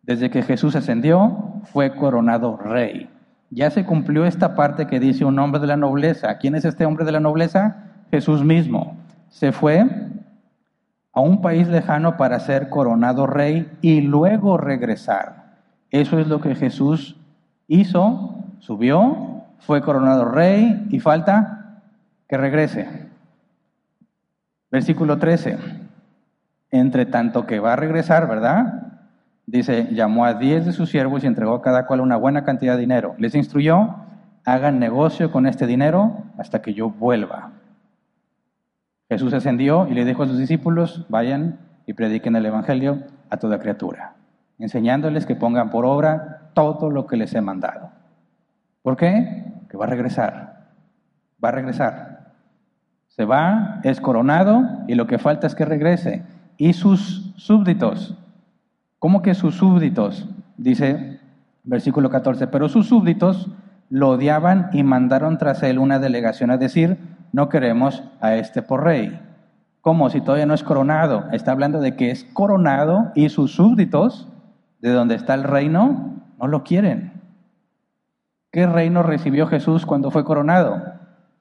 Desde que Jesús ascendió, fue coronado rey. Ya se cumplió esta parte que dice un hombre de la nobleza. ¿Quién es este hombre de la nobleza? Jesús mismo. Se fue a un país lejano para ser coronado rey y luego regresar. Eso es lo que Jesús hizo, subió, fue coronado rey y falta que regrese. Versículo 13. Entre tanto que va a regresar, ¿verdad? Dice, llamó a diez de sus siervos y entregó a cada cual una buena cantidad de dinero. Les instruyó, hagan negocio con este dinero hasta que yo vuelva. Jesús ascendió y le dijo a sus discípulos, vayan y prediquen el Evangelio a toda criatura, enseñándoles que pongan por obra todo lo que les he mandado. ¿Por qué? Que va a regresar, va a regresar. Se va, es coronado y lo que falta es que regrese. Y sus súbditos, ¿cómo que sus súbditos? Dice versículo 14, pero sus súbditos lo odiaban y mandaron tras él una delegación a decir, no queremos a este por rey. ¿Cómo? Si todavía no es coronado. Está hablando de que es coronado y sus súbditos, de donde está el reino, no lo quieren. ¿Qué reino recibió Jesús cuando fue coronado?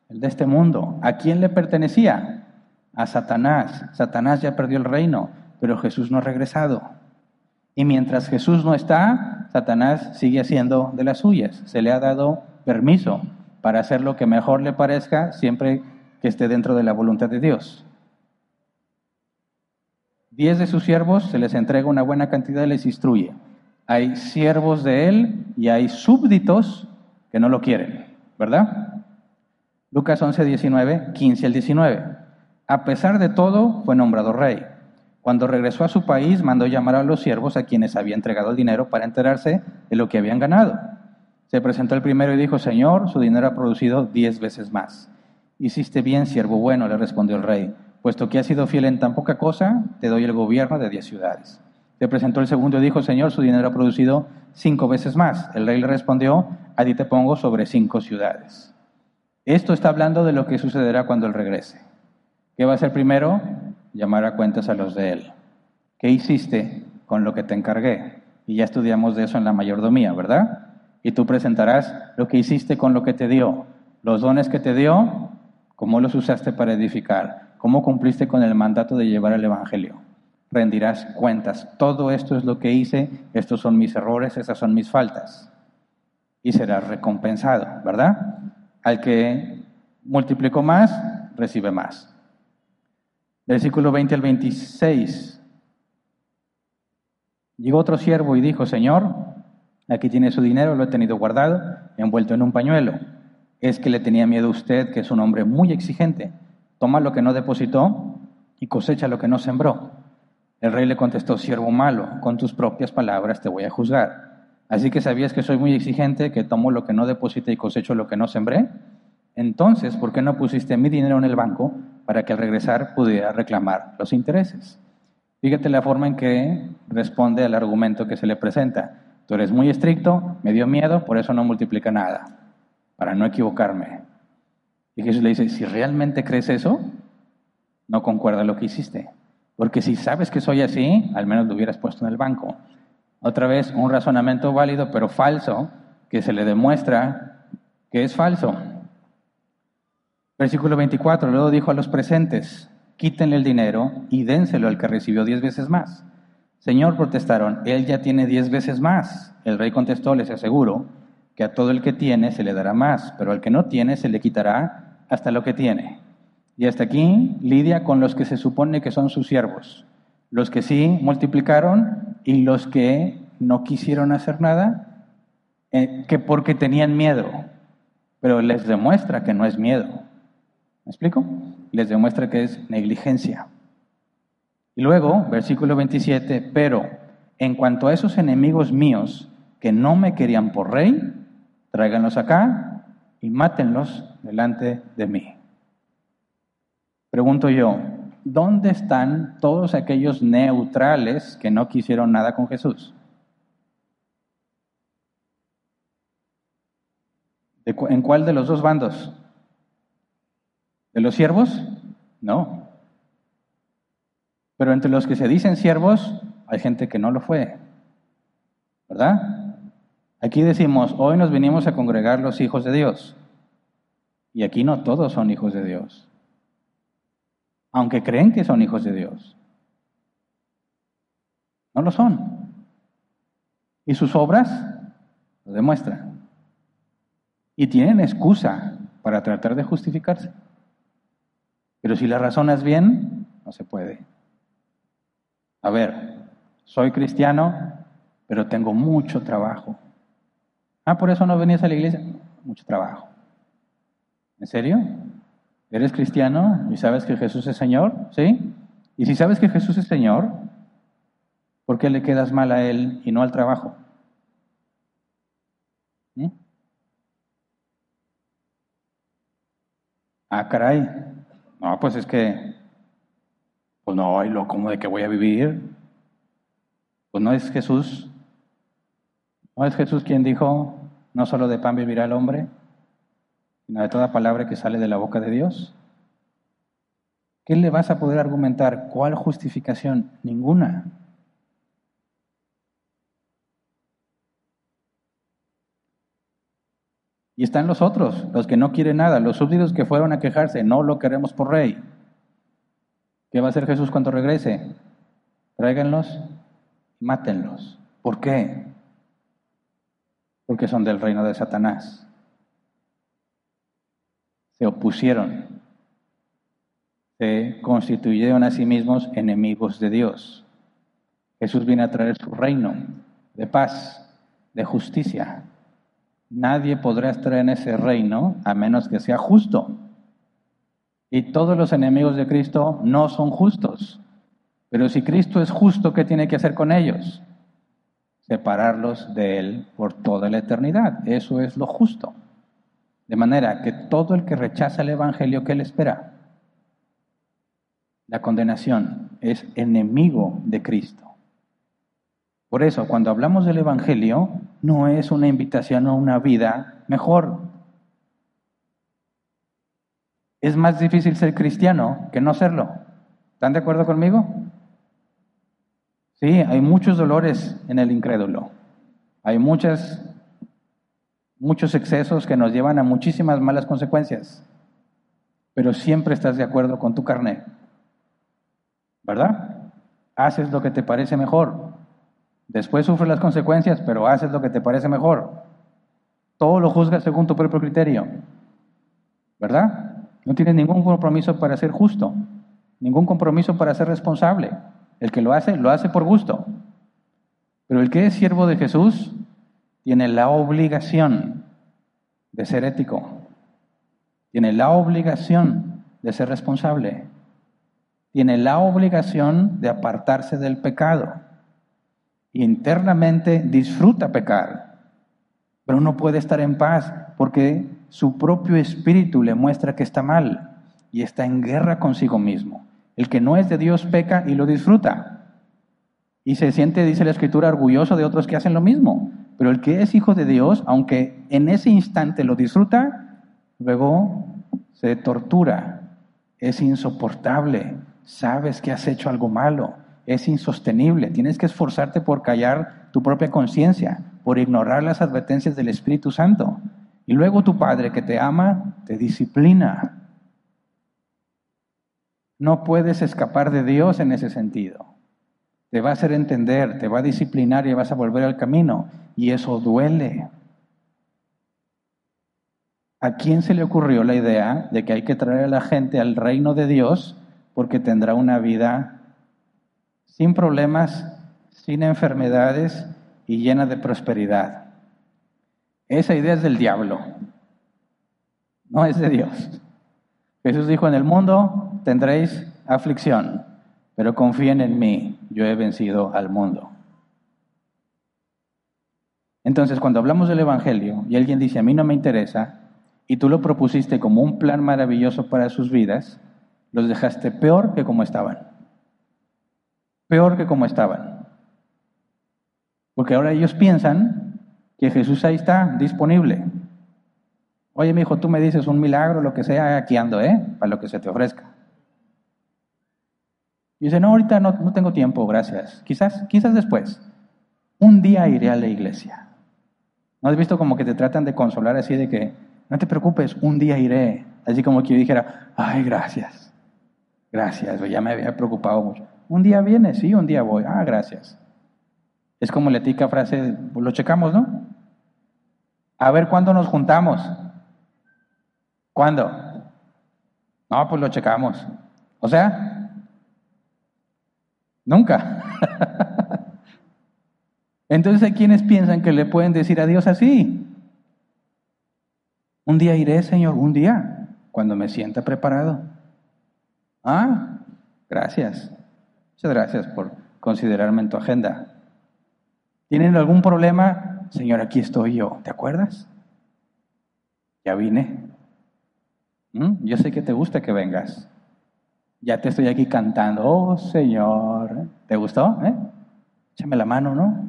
El de este mundo. ¿A quién le pertenecía? A Satanás. Satanás ya perdió el reino, pero Jesús no ha regresado. Y mientras Jesús no está, Satanás sigue haciendo de las suyas. Se le ha dado permiso para hacer lo que mejor le parezca siempre que esté dentro de la voluntad de Dios. Diez de sus siervos se les entrega una buena cantidad y les instruye. Hay siervos de él y hay súbditos que no lo quieren, ¿verdad? Lucas 11, 19, 15 al 19. A pesar de todo, fue nombrado rey. Cuando regresó a su país, mandó llamar a los siervos a quienes había entregado el dinero para enterarse de lo que habían ganado. Se presentó el primero y dijo, Señor, su dinero ha producido diez veces más. Hiciste bien, siervo bueno, le respondió el rey, puesto que has sido fiel en tan poca cosa, te doy el gobierno de diez ciudades. Se presentó el segundo y dijo, Señor, su dinero ha producido cinco veces más. El rey le respondió, a ti te pongo sobre cinco ciudades. Esto está hablando de lo que sucederá cuando él regrese. ¿Qué va a hacer primero? Llamar a cuentas a los de él. ¿Qué hiciste con lo que te encargué? Y ya estudiamos de eso en la mayordomía, ¿verdad? y tú presentarás lo que hiciste con lo que te dio, los dones que te dio, cómo los usaste para edificar, cómo cumpliste con el mandato de llevar el Evangelio. Rendirás cuentas. Todo esto es lo que hice, estos son mis errores, esas son mis faltas. Y serás recompensado, ¿verdad? Al que multiplicó más, recibe más. Versículo 20 al 26. Llegó otro siervo y dijo, Señor, Aquí tiene su dinero, lo he tenido guardado, envuelto en un pañuelo. Es que le tenía miedo a usted, que es un hombre muy exigente. Toma lo que no depositó y cosecha lo que no sembró. El rey le contestó, siervo malo, con tus propias palabras te voy a juzgar. Así que sabías que soy muy exigente, que tomo lo que no deposité y cosecho lo que no sembré. Entonces, ¿por qué no pusiste mi dinero en el banco para que al regresar pudiera reclamar los intereses? Fíjate la forma en que responde al argumento que se le presenta. Tú eres muy estricto, me dio miedo, por eso no multiplica nada, para no equivocarme. Y Jesús le dice, si realmente crees eso, no concuerda lo que hiciste. Porque si sabes que soy así, al menos lo hubieras puesto en el banco. Otra vez, un razonamiento válido, pero falso, que se le demuestra que es falso. Versículo 24, luego dijo a los presentes, quítenle el dinero y dénselo al que recibió diez veces más. Señor, protestaron, él ya tiene diez veces más. El rey contestó, les aseguro que a todo el que tiene se le dará más, pero al que no tiene se le quitará hasta lo que tiene. Y hasta aquí lidia con los que se supone que son sus siervos, los que sí multiplicaron y los que no quisieron hacer nada, eh, que porque tenían miedo, pero les demuestra que no es miedo. ¿Me explico? Les demuestra que es negligencia. Y luego, versículo 27, pero en cuanto a esos enemigos míos que no me querían por rey, tráiganlos acá y mátenlos delante de mí. Pregunto yo, ¿dónde están todos aquellos neutrales que no quisieron nada con Jesús? ¿En cuál de los dos bandos? ¿De los siervos? No. Pero entre los que se dicen siervos, hay gente que no lo fue. ¿Verdad? Aquí decimos, hoy nos venimos a congregar los hijos de Dios. Y aquí no todos son hijos de Dios. Aunque creen que son hijos de Dios. No lo son. Y sus obras lo demuestran. Y tienen excusa para tratar de justificarse. Pero si la razonas bien, no se puede. A ver, soy cristiano, pero tengo mucho trabajo. Ah, por eso no venías a la iglesia. Mucho trabajo. ¿En serio? ¿Eres cristiano y sabes que Jesús es Señor? ¿Sí? Y si sabes que Jesús es Señor, ¿por qué le quedas mal a Él y no al trabajo? ¿Mm? Ah, caray. No, pues es que, pues no, ¿y lo como de que voy a vivir? Pues no es Jesús. ¿No es Jesús quien dijo, no solo de pan vivirá el hombre, sino de toda palabra que sale de la boca de Dios? ¿Qué le vas a poder argumentar? ¿Cuál justificación? Ninguna. Y están los otros, los que no quieren nada, los súbditos que fueron a quejarse, no lo queremos por rey. ¿Qué va a hacer Jesús cuando regrese? Tráiganlos mátenlos. ¿Por qué? Porque son del reino de Satanás. Se opusieron, se constituyeron a sí mismos enemigos de Dios. Jesús viene a traer su reino de paz, de justicia, Nadie podrá estar en ese reino a menos que sea justo. Y todos los enemigos de Cristo no son justos. Pero si Cristo es justo, ¿qué tiene que hacer con ellos? Separarlos de Él por toda la eternidad. Eso es lo justo. De manera que todo el que rechaza el Evangelio, ¿qué le espera? La condenación es enemigo de Cristo. Por eso, cuando hablamos del Evangelio, no es una invitación a una vida mejor. Es más difícil ser cristiano que no serlo. ¿Están de acuerdo conmigo? Sí, hay muchos dolores en el incrédulo. Hay muchas, muchos excesos que nos llevan a muchísimas malas consecuencias. Pero siempre estás de acuerdo con tu carne. ¿Verdad? Haces lo que te parece mejor. Después sufres las consecuencias, pero haces lo que te parece mejor. Todo lo juzgas según tu propio criterio. ¿Verdad? No tienes ningún compromiso para ser justo, ningún compromiso para ser responsable. El que lo hace, lo hace por gusto. Pero el que es siervo de Jesús tiene la obligación de ser ético, tiene la obligación de ser responsable, tiene la obligación de apartarse del pecado internamente disfruta pecar, pero no puede estar en paz porque su propio espíritu le muestra que está mal y está en guerra consigo mismo. El que no es de Dios peca y lo disfruta. Y se siente, dice la escritura, orgulloso de otros que hacen lo mismo. Pero el que es hijo de Dios, aunque en ese instante lo disfruta, luego se tortura, es insoportable, sabes que has hecho algo malo, es insostenible. Tienes que esforzarte por callar tu propia conciencia, por ignorar las advertencias del Espíritu Santo. Y luego tu Padre que te ama, te disciplina. No puedes escapar de Dios en ese sentido. Te va a hacer entender, te va a disciplinar y vas a volver al camino. Y eso duele. ¿A quién se le ocurrió la idea de que hay que traer a la gente al reino de Dios porque tendrá una vida sin problemas, sin enfermedades y llena de prosperidad. Esa idea es del diablo, no es de Dios. Jesús dijo, en el mundo tendréis aflicción, pero confíen en mí, yo he vencido al mundo. Entonces, cuando hablamos del Evangelio y alguien dice, a mí no me interesa, y tú lo propusiste como un plan maravilloso para sus vidas, los dejaste peor que como estaban peor que como estaban. Porque ahora ellos piensan que Jesús ahí está, disponible. Oye, mi hijo, tú me dices un milagro, lo que sea, aquí ando, ¿eh? Para lo que se te ofrezca. Y dice, no, ahorita no, no tengo tiempo, gracias. Quizás, quizás después. Un día iré a la iglesia. ¿No has visto como que te tratan de consolar así de que, no te preocupes, un día iré? Así como que yo dijera, ay, gracias. Gracias, ya me había preocupado mucho. Un día viene, sí, un día voy. Ah, gracias. Es como la tica frase, pues lo checamos, ¿no? A ver cuándo nos juntamos. ¿Cuándo? No, pues lo checamos. O sea, nunca. [laughs] Entonces hay quienes piensan que le pueden decir a Dios así. Un día iré, Señor, un día, cuando me sienta preparado. Ah, gracias. Muchas gracias por considerarme en tu agenda. ¿Tienen algún problema? Señor, aquí estoy yo. ¿Te acuerdas? Ya vine. ¿Mm? Yo sé que te gusta que vengas. Ya te estoy aquí cantando. Oh, Señor. ¿Te gustó? ¿Eh? Échame la mano, ¿no?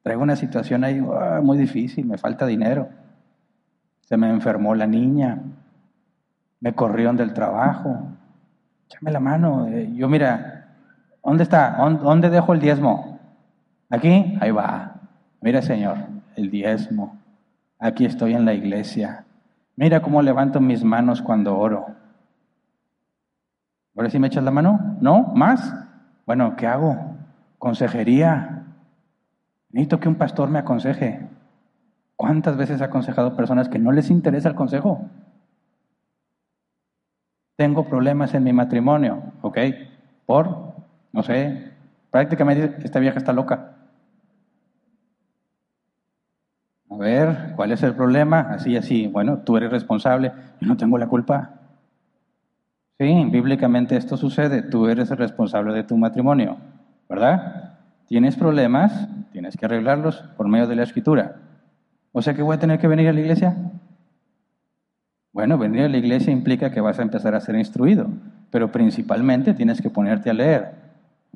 Traigo una situación ahí ah, muy difícil, me falta dinero. Se me enfermó la niña. Me corrieron del trabajo. Échame la mano. Eh, yo, mira, ¿dónde está? ¿Dónde dejo el diezmo? ¿Aquí? Ahí va. Mira, Señor, el diezmo. Aquí estoy en la iglesia. Mira cómo levanto mis manos cuando oro. ¿Ahora sí me echas la mano? ¿No? ¿Más? Bueno, ¿qué hago? Consejería. Necesito que un pastor me aconseje. ¿Cuántas veces he aconsejado personas que no les interesa el consejo? Tengo problemas en mi matrimonio, ¿ok? Por, no sé, prácticamente esta vieja está loca. A ver, ¿cuál es el problema? Así, así. Bueno, tú eres responsable, yo no tengo la culpa. Sí, bíblicamente esto sucede, tú eres el responsable de tu matrimonio, ¿verdad? Tienes problemas, tienes que arreglarlos por medio de la escritura. O sea que voy a tener que venir a la iglesia. Bueno, venir a la iglesia implica que vas a empezar a ser instruido, pero principalmente tienes que ponerte a leer.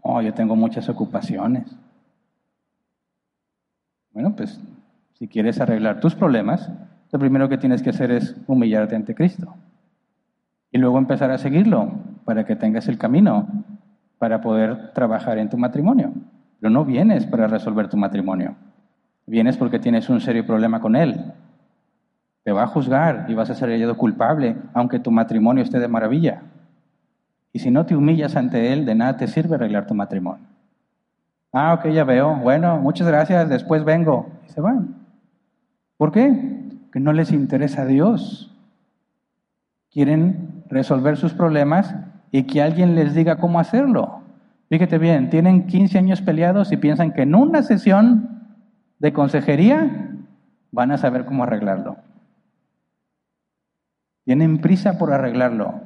Oh, yo tengo muchas ocupaciones. Bueno, pues si quieres arreglar tus problemas, lo primero que tienes que hacer es humillarte ante Cristo. Y luego empezar a seguirlo para que tengas el camino para poder trabajar en tu matrimonio. Pero no vienes para resolver tu matrimonio. Vienes porque tienes un serio problema con él. Te va a juzgar y vas a ser hallado culpable, aunque tu matrimonio esté de maravilla. Si no te humillas ante él, de nada te sirve arreglar tu matrimonio. Ah, ok, ya veo. Bueno, muchas gracias, después vengo. Y se van. ¿Por qué? Que no les interesa a Dios. Quieren resolver sus problemas y que alguien les diga cómo hacerlo. Fíjate bien, tienen 15 años peleados y piensan que en una sesión de consejería van a saber cómo arreglarlo. Tienen prisa por arreglarlo,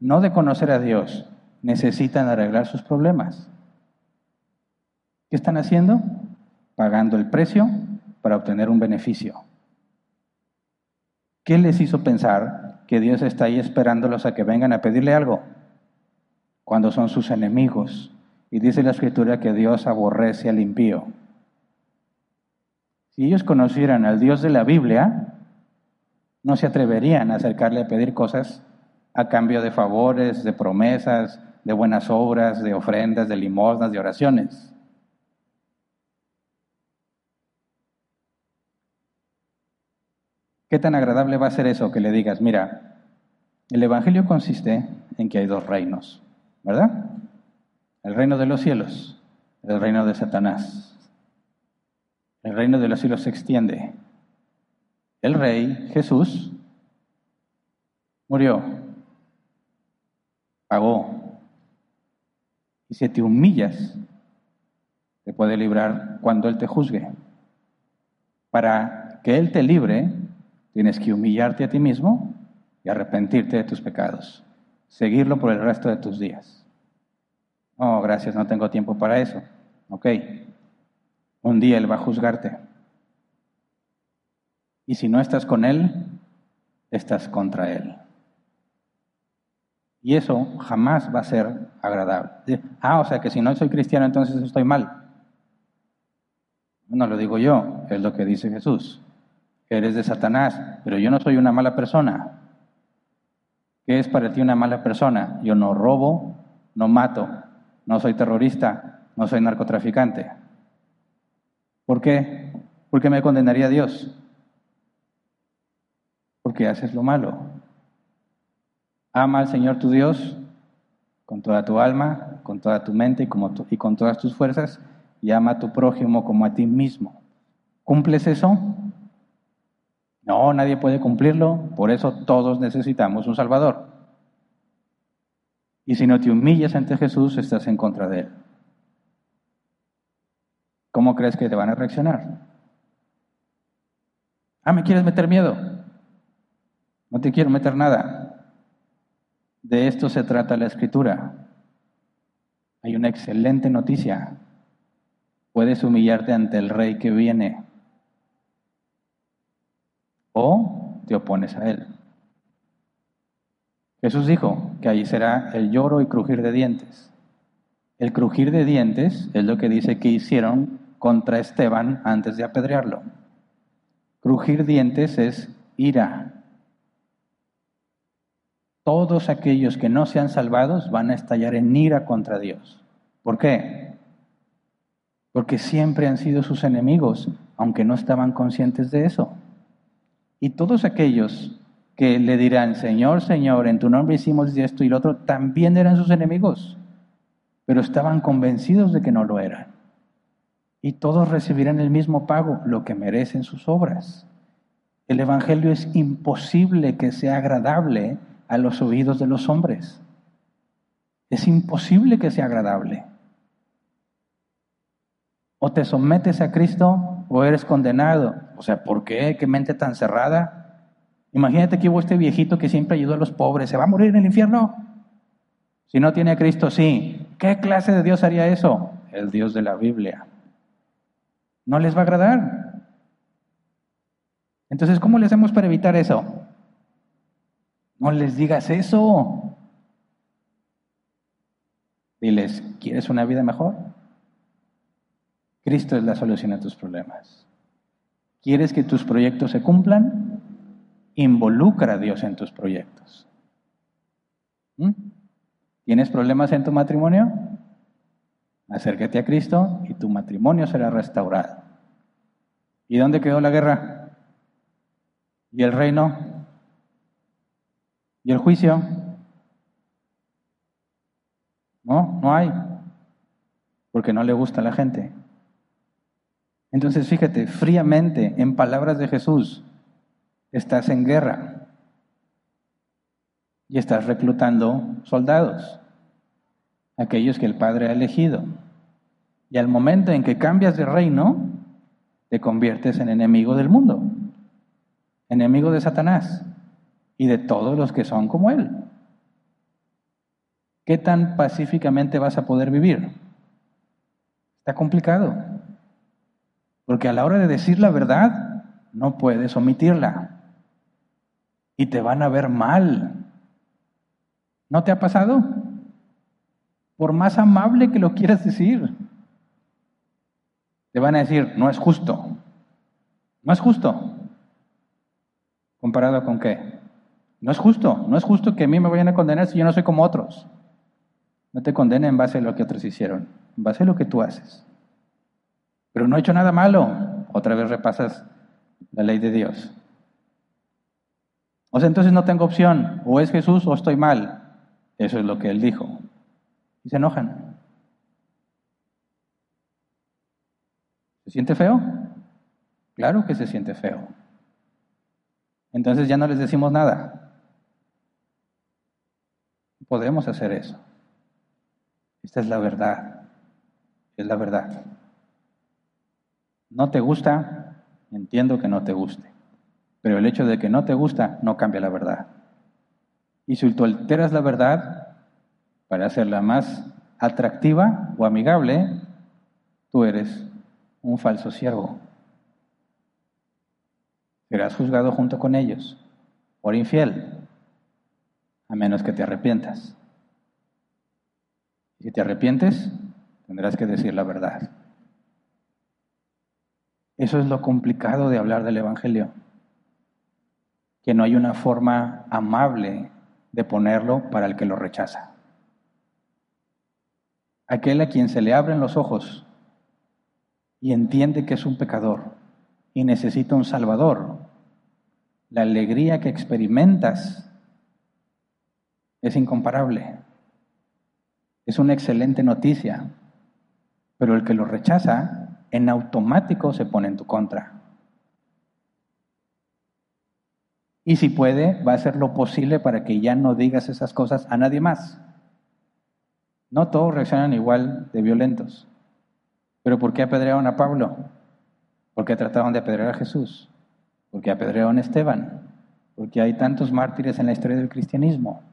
no de conocer a Dios, necesitan arreglar sus problemas. ¿Qué están haciendo? Pagando el precio para obtener un beneficio. ¿Qué les hizo pensar que Dios está ahí esperándolos a que vengan a pedirle algo? Cuando son sus enemigos. Y dice la escritura que Dios aborrece al impío. Si ellos conocieran al Dios de la Biblia, no se atreverían a acercarle a pedir cosas a cambio de favores, de promesas, de buenas obras, de ofrendas, de limosnas, de oraciones. ¿Qué tan agradable va a ser eso que le digas, mira, el Evangelio consiste en que hay dos reinos, ¿verdad? El reino de los cielos, el reino de Satanás. El reino de los cielos se extiende. El rey, Jesús, murió, Y si te humillas, te puede librar cuando Él te juzgue. Para que Él te libre, Tienes que humillarte a ti mismo y arrepentirte de tus pecados. Seguirlo por el resto de tus días. Oh, gracias, no tengo tiempo para eso. Ok. Un día Él va a juzgarte. Y si no estás con Él, estás contra Él. Y eso jamás va a ser agradable. Ah, o sea que si no soy cristiano, entonces estoy mal. No lo digo yo, es lo que dice Jesús eres de Satanás, pero yo no soy una mala persona. ¿Qué es para ti una mala persona? Yo no robo, no mato, no soy terrorista, no soy narcotraficante. ¿Por qué? ¿Por qué me condenaría a Dios? Porque haces lo malo. Ama al Señor tu Dios con toda tu alma, con toda tu mente y, como y con todas tus fuerzas, y ama a tu prójimo como a ti mismo. ¿Cumples eso? No, nadie puede cumplirlo, por eso todos necesitamos un Salvador. Y si no te humillas ante Jesús, estás en contra de Él. ¿cómo crees que te van a reaccionar? Ah, ¿me quieres meter miedo? No te quiero meter nada. De esto se trata la escritura. Hay una excelente noticia. Puedes humillarte ante el rey que viene o te opones a él. Jesús dijo que allí será el lloro y crujir de dientes. El crujir de dientes es lo que dice que hicieron contra Esteban antes de apedrearlo. Crujir dientes es ira. Todos aquellos que no sean salvados van a estallar en ira contra Dios. ¿Por qué? Porque siempre han sido sus enemigos, aunque no estaban conscientes de eso. Y todos aquellos que le dirán, Señor, Señor, en tu nombre hicimos esto y lo otro, también eran sus enemigos, pero estaban convencidos de que no lo eran. Y todos recibirán el mismo pago, lo que merecen sus obras. El Evangelio es imposible que sea agradable a los oídos de los hombres. Es imposible que sea agradable. O te sometes a Cristo o eres condenado. O sea, ¿por qué? ¿Qué mente tan cerrada? Imagínate que hubo este viejito que siempre ayudó a los pobres. ¿Se va a morir en el infierno? Si no tiene a Cristo, sí. ¿Qué clase de Dios haría eso? El Dios de la Biblia. No les va a agradar. Entonces, ¿cómo le hacemos para evitar eso? No les digas eso. Diles, ¿quieres una vida mejor? Cristo es la solución a tus problemas. ¿Quieres que tus proyectos se cumplan? Involucra a Dios en tus proyectos. ¿Mm? ¿Tienes problemas en tu matrimonio? Acércate a Cristo y tu matrimonio será restaurado. ¿Y dónde quedó la guerra? ¿Y el reino? ¿Y el juicio? No, no hay. Porque no le gusta a la gente. Entonces fíjate, fríamente, en palabras de Jesús, estás en guerra y estás reclutando soldados, aquellos que el Padre ha elegido. Y al momento en que cambias de reino, te conviertes en enemigo del mundo, enemigo de Satanás y de todos los que son como él. ¿Qué tan pacíficamente vas a poder vivir? Está complicado. Porque a la hora de decir la verdad, no puedes omitirla. Y te van a ver mal. ¿No te ha pasado? Por más amable que lo quieras decir, te van a decir, no es justo. No es justo. ¿Comparado con qué? No es justo. No es justo que a mí me vayan a condenar si yo no soy como otros. No te condenen en base a lo que otros hicieron, en base a lo que tú haces pero no he hecho nada malo. Otra vez repasas la ley de Dios. O sea, entonces no tengo opción. O es Jesús o estoy mal. Eso es lo que él dijo. Y se enojan. ¿Se siente feo? Claro que se siente feo. Entonces ya no les decimos nada. Podemos hacer eso. Esta es la verdad. Es la verdad. No te gusta, entiendo que no te guste. Pero el hecho de que no te gusta no cambia la verdad. Y si tú alteras la verdad para hacerla más atractiva o amigable, tú eres un falso siervo. Serás juzgado junto con ellos por infiel, a menos que te arrepientas. Si te arrepientes, tendrás que decir la verdad. Eso es lo complicado de hablar del Evangelio, que no hay una forma amable de ponerlo para el que lo rechaza. Aquel a quien se le abren los ojos y entiende que es un pecador y necesita un Salvador, la alegría que experimentas es incomparable. Es una excelente noticia, pero el que lo rechaza en automático se pone en tu contra. Y si puede, va a hacer lo posible para que ya no digas esas cosas a nadie más. No todos reaccionan igual de violentos, ¿Pero por qué apedrearon a Pablo? ¿Por qué trataron de apedrear a Jesús? ¿Por qué apedrearon a Esteban? Porque hay tantos mártires en la historia del cristianismo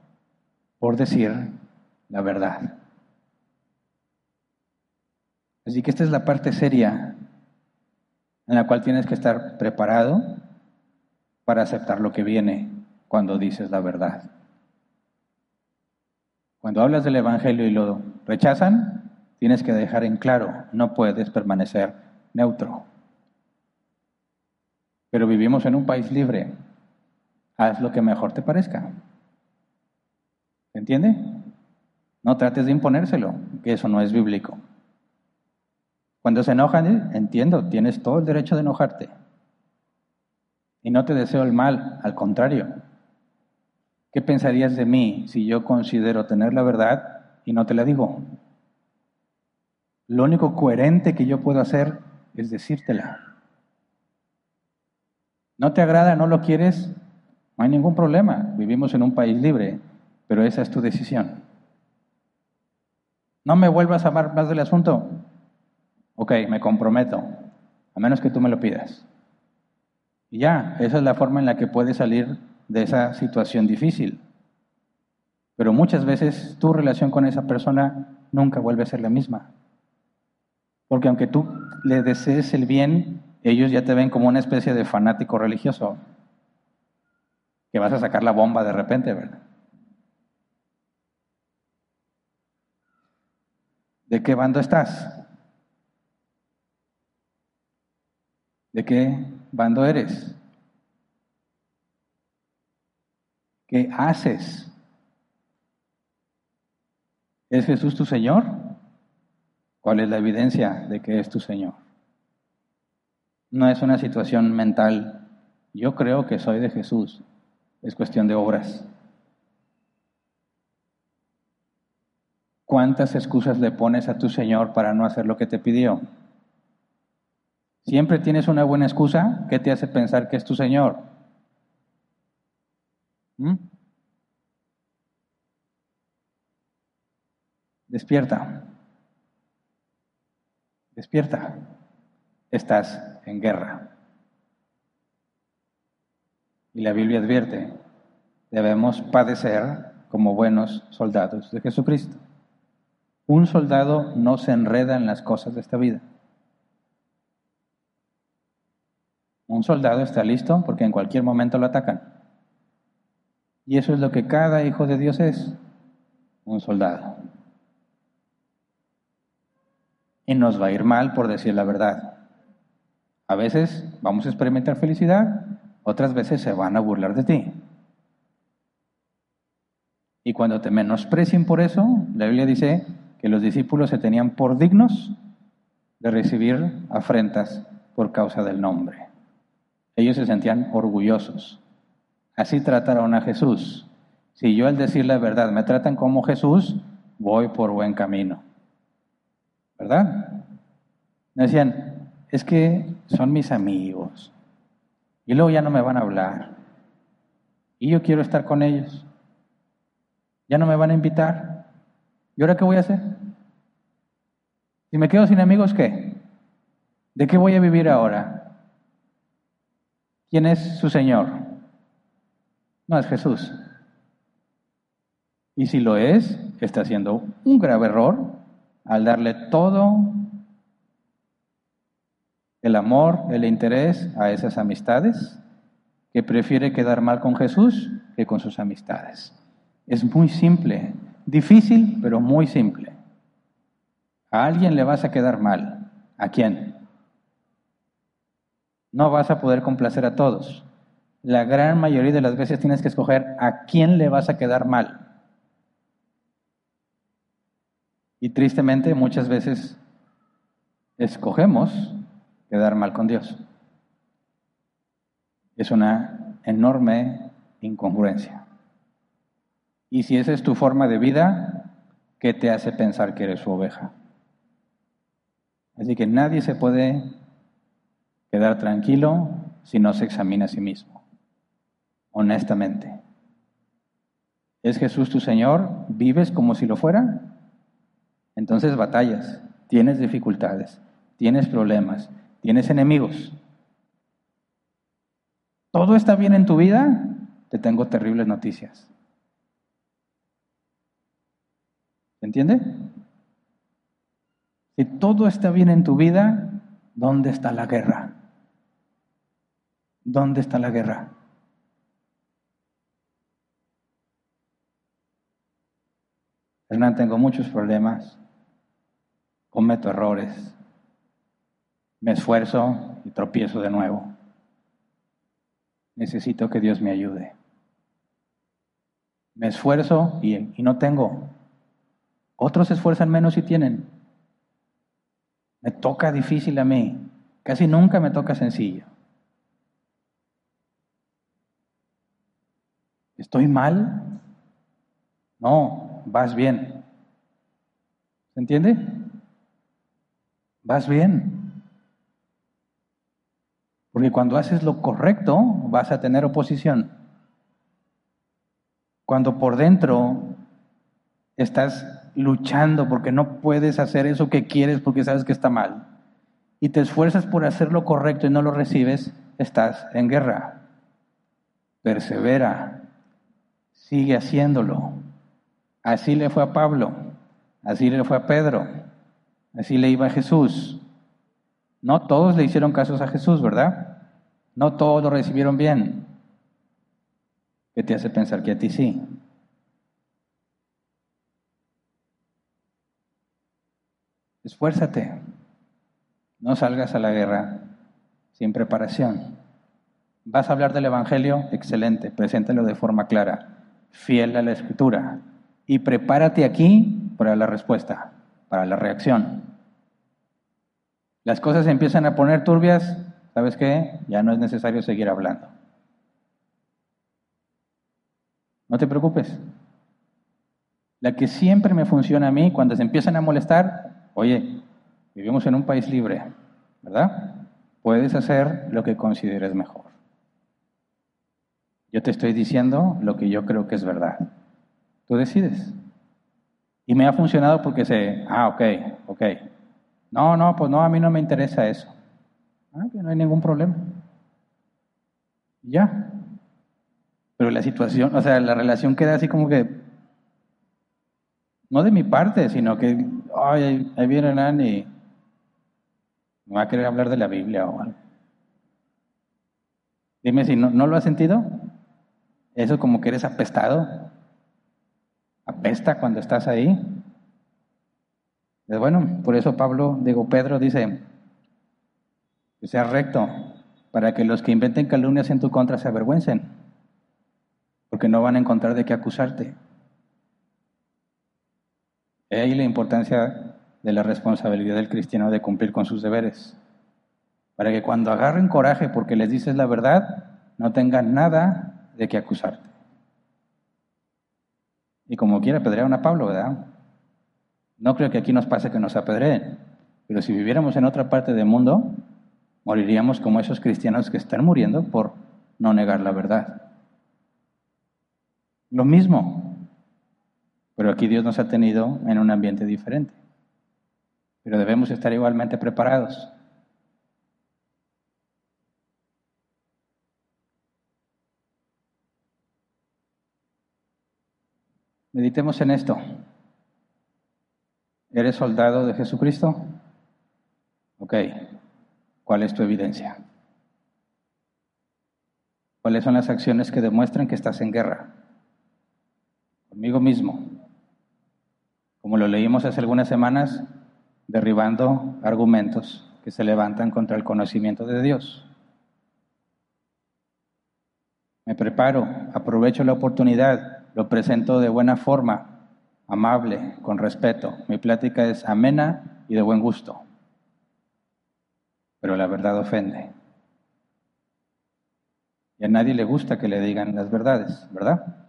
por decir la verdad. Así que esta es la parte seria en la cual tienes que estar preparado para aceptar lo que viene cuando dices la verdad. Cuando hablas del Evangelio y lo rechazan, tienes que dejar en claro, no puedes permanecer neutro. Pero vivimos en un país libre. Haz lo que mejor te parezca. ¿Se entiende? No trates de imponérselo, que eso no es bíblico. Cuando se enojan, entiendo, tienes todo el derecho de enojarte. Y no te deseo el mal, al contrario. ¿Qué pensarías de mí si yo considero tener la verdad y no te la digo? Lo único coherente que yo puedo hacer es decírtela. ¿No te agrada, no lo quieres? No hay ningún problema. Vivimos en un país libre, pero esa es tu decisión. No me vuelvas a amar más del asunto. Ok, me comprometo, a menos que tú me lo pidas. Y ya, esa es la forma en la que puedes salir de esa situación difícil. Pero muchas veces tu relación con esa persona nunca vuelve a ser la misma. Porque aunque tú le desees el bien, ellos ya te ven como una especie de fanático religioso. Que vas a sacar la bomba de repente, ¿verdad? ¿De qué bando estás? ¿De qué bando eres? ¿Qué haces? ¿Es Jesús tu Señor? ¿Cuál es la evidencia de que es tu Señor? No es una situación mental. Yo creo que soy de Jesús. Es cuestión de obras. ¿Cuántas excusas le pones a tu Señor para no hacer lo que te pidió? Siempre tienes una buena excusa que te hace pensar que es tu Señor. ¿Mm? Despierta. Despierta. Estás en guerra. Y la Biblia advierte, debemos padecer como buenos soldados de Jesucristo. Un soldado no se enreda en las cosas de esta vida. Un soldado está listo porque en cualquier momento lo atacan. Y eso es lo que cada hijo de Dios es, un soldado. Y nos va a ir mal por decir la verdad. A veces vamos a experimentar felicidad, otras veces se van a burlar de ti. Y cuando te menosprecien por eso, la Biblia dice que los discípulos se tenían por dignos de recibir afrentas por causa del nombre. Ellos se sentían orgullosos. Así trataron a Jesús. Si yo al decir la verdad me tratan como Jesús, voy por buen camino. ¿Verdad? Decían, es que son mis amigos. Y luego ya no me van a hablar. Y yo quiero estar con ellos. Ya no me van a invitar. ¿Y ahora qué voy a hacer? Si me quedo sin amigos, ¿qué? ¿De qué voy a vivir ahora? ¿Quién es su Señor? No es Jesús. Y si lo es, está haciendo un grave error al darle todo el amor, el interés a esas amistades, que prefiere quedar mal con Jesús que con sus amistades. Es muy simple, difícil, pero muy simple. A alguien le vas a quedar mal. ¿A quién? No vas a poder complacer a todos. La gran mayoría de las veces tienes que escoger a quién le vas a quedar mal. Y tristemente muchas veces escogemos quedar mal con Dios. Es una enorme incongruencia. Y si esa es tu forma de vida, ¿qué te hace pensar que eres su oveja? Así que nadie se puede quedar tranquilo si no se examina a sí mismo, honestamente. ¿Es Jesús tu Señor? ¿Vives como si lo fuera? Entonces batallas, tienes dificultades, tienes problemas, tienes enemigos. ¿Todo está bien en tu vida? Te tengo terribles noticias. ¿Se entiende? Si todo está bien en tu vida, ¿dónde está la guerra? ¿Dónde está la guerra? Hernán, tengo muchos problemas, cometo errores, me esfuerzo y tropiezo de nuevo. Necesito que Dios me ayude. Me esfuerzo y, y no tengo. Otros se esfuerzan menos y tienen. Me toca difícil a mí. Casi nunca me toca sencillo. ¿Estoy mal? No, vas bien. ¿Se entiende? Vas bien. Porque cuando haces lo correcto vas a tener oposición. Cuando por dentro estás luchando porque no puedes hacer eso que quieres porque sabes que está mal y te esfuerzas por hacer lo correcto y no lo recibes, estás en guerra. Persevera, sigue haciéndolo. Así le fue a Pablo, así le fue a Pedro, así le iba a Jesús. No todos le hicieron casos a Jesús, ¿verdad? No todos lo recibieron bien. ¿Qué te hace pensar que a ti sí? Esfuérzate. No salgas a la guerra sin preparación. ¿Vas a hablar del Evangelio? Excelente, preséntalo de forma clara, fiel a la Escritura. Y prepárate aquí para la respuesta, para la reacción. Las cosas empiezan a poner turbias, ¿sabes qué? Ya no es necesario seguir hablando. No te preocupes. La que siempre me funciona a mí, cuando se empiezan a molestar, Oye, vivimos en un país libre, ¿verdad? Puedes hacer lo que consideres mejor. Yo te estoy diciendo lo que yo creo que es verdad. Tú decides. Y me ha funcionado porque sé, ah, ok, ok. No, no, pues no, a mí no me interesa eso. Ah, no hay ningún problema. Ya. Pero la situación, o sea, la relación queda así como que, no de mi parte, sino que ay, ahí viene Nani, va a querer hablar de la Biblia o algo. Dime si no, no lo has sentido. Eso como que eres apestado. Apesta cuando estás ahí. Pues bueno, por eso Pablo, digo, Pedro dice, que recto, para que los que inventen calumnias en tu contra se avergüencen, porque no van a encontrar de qué acusarte. He ahí la importancia de la responsabilidad del cristiano de cumplir con sus deberes. Para que cuando agarren coraje porque les dices la verdad, no tengan nada de qué acusarte. Y como quiera apedrearon a Pablo, ¿verdad? No creo que aquí nos pase que nos apedreen, pero si viviéramos en otra parte del mundo, moriríamos como esos cristianos que están muriendo por no negar la verdad. Lo mismo, pero aquí Dios nos ha tenido en un ambiente diferente. Pero debemos estar igualmente preparados. Meditemos en esto. ¿Eres soldado de Jesucristo? Ok. ¿Cuál es tu evidencia? ¿Cuáles son las acciones que demuestran que estás en guerra? Conmigo mismo, como lo leímos hace algunas semanas, derribando argumentos que se levantan contra el conocimiento de Dios. Me preparo, aprovecho la oportunidad, lo presento de buena forma, amable, con respeto. Mi plática es amena y de buen gusto, pero la verdad ofende. Y a nadie le gusta que le digan las verdades, ¿verdad?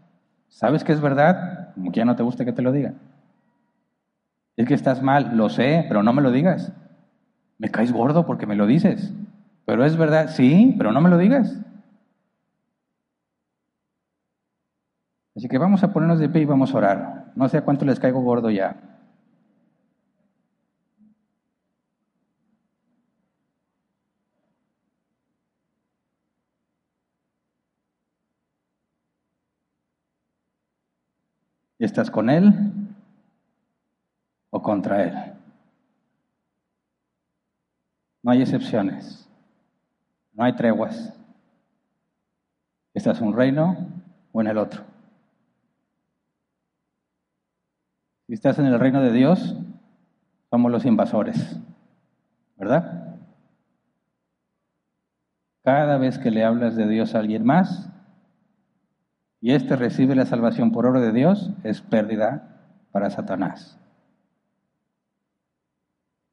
¿Sabes que es verdad? Como que ya no te gusta que te lo digan. Es que estás mal, lo sé, pero no me lo digas. Me caes gordo porque me lo dices. Pero es verdad, sí, pero no me lo digas. Así que vamos a ponernos de pie y vamos a orar. No sé a cuánto les caigo gordo ya. ¿Estás con él? Contra Él? No hay excepciones, no hay treguas. ¿Estás en un reino o en el otro? Si estás en el reino de Dios, somos los invasores, ¿verdad? Cada vez que le hablas de Dios a alguien más y éste recibe la salvación por obra de Dios, es pérdida para Satanás.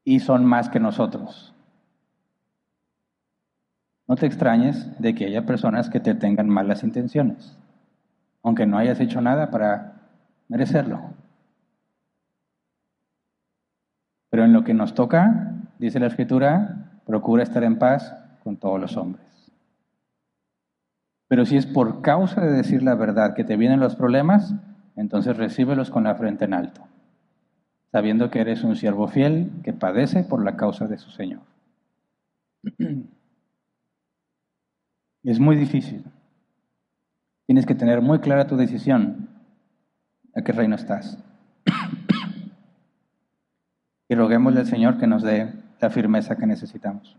Y son más que nosotros. No te extrañes de que haya personas que te tengan malas intenciones, aunque no hayas hecho nada para merecerlo. Pero en lo que nos toca, dice la Escritura, procura estar en paz con todos los hombres. Pero si es por causa de decir la verdad que te vienen los problemas, entonces recíbelos con la frente en alto, sabiendo que eres un siervo fiel que padece por la causa de su Señor. [clears throat] Es muy difícil. Tienes que tener muy clara tu decisión a qué reino estás. [clears throat] y roguémosle al Señor que nos dé la firmeza que necesitamos.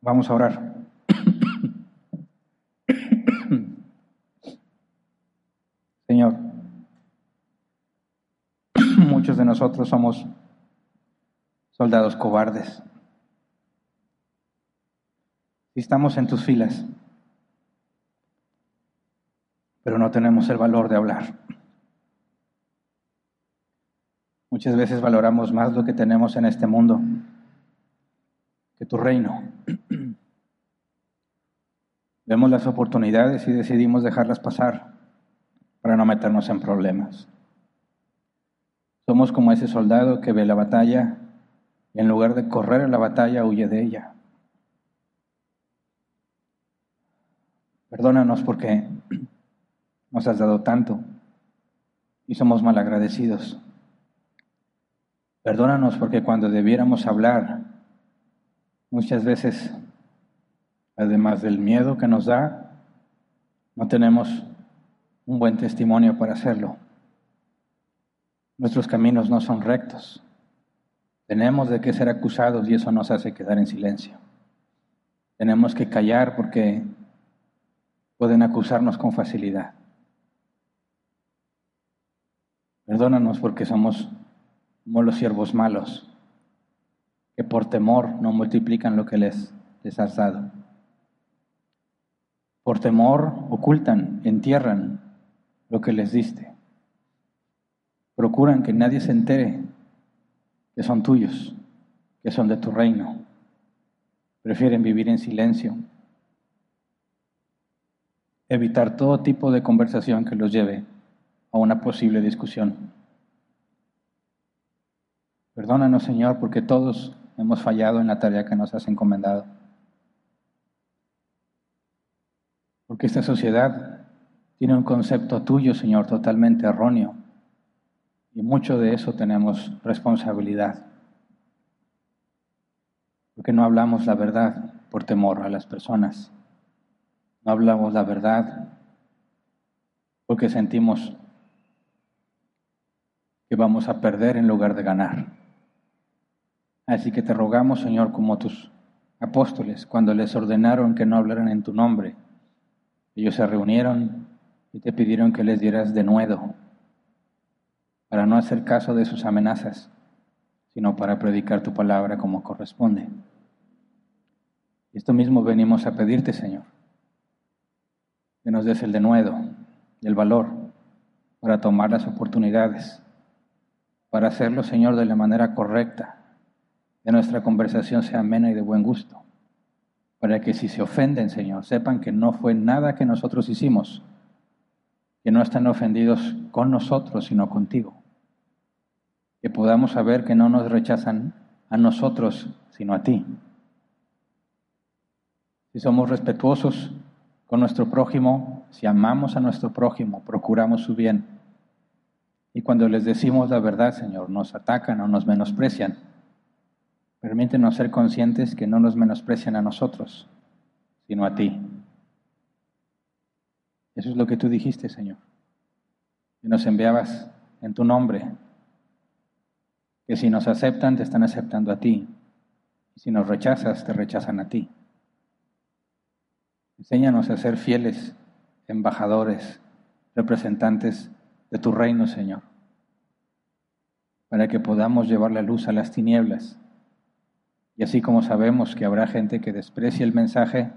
Vamos a orar. [clears throat] Señor, muchos de nosotros somos soldados cobardes. Y estamos en tus filas, pero no tenemos el valor de hablar. Muchas veces valoramos más lo que tenemos en este mundo que tu reino. Vemos las oportunidades y decidimos dejarlas pasar para no meternos en problemas. Somos como ese soldado que ve la batalla y en lugar de correr a la batalla huye de ella. Perdónanos porque nos has dado tanto y somos malagradecidos. Perdónanos porque cuando debiéramos hablar, muchas veces además del miedo que nos da, no tenemos un buen testimonio para hacerlo. Nuestros caminos no son rectos. Tenemos de qué ser acusados y eso nos hace quedar en silencio. Tenemos que callar porque pueden acusarnos con facilidad. Perdónanos porque somos como los siervos malos, que por temor no multiplican lo que les, les has dado. Por temor ocultan, entierran lo que les diste. Procuran que nadie se entere que son tuyos, que son de tu reino. Prefieren vivir en silencio. Evitar todo tipo de conversación que los lleve a una posible discusión. Perdónanos, Señor, porque todos hemos fallado en la tarea que nos has encomendado. Porque esta sociedad tiene un concepto tuyo, Señor, totalmente erróneo. Y mucho de eso tenemos responsabilidad. Porque no hablamos la verdad por temor a las personas. No hablamos la verdad porque sentimos que vamos a perder en lugar de ganar. Así que te rogamos, Señor, como tus apóstoles, cuando les ordenaron que no hablaran en tu nombre, ellos se reunieron y te pidieron que les dieras de nuevo para no hacer caso de sus amenazas, sino para predicar tu palabra como corresponde. Esto mismo venimos a pedirte, Señor, que nos des el denuedo el valor para tomar las oportunidades, para hacerlo, Señor, de la manera correcta, que nuestra conversación sea amena y de buen gusto para que si se ofenden, Señor, sepan que no fue nada que nosotros hicimos, que no están ofendidos con nosotros, sino contigo. Que podamos saber que no nos rechazan a nosotros, sino a ti. Si somos respetuosos con nuestro prójimo, si amamos a nuestro prójimo, procuramos su bien. Y cuando les decimos la verdad, Señor, nos atacan o nos menosprecian, Permítenos ser conscientes que no nos menosprecian a nosotros, sino a ti. Eso es lo que tú dijiste, Señor. Que nos enviabas en tu nombre. Que si nos aceptan, te están aceptando a ti. Si nos rechazas, te rechazan a ti. Enséñanos a ser fieles embajadores, representantes de tu reino, Señor, para que podamos llevar la luz a las tinieblas. Y así como sabemos que habrá gente que desprecie el mensaje,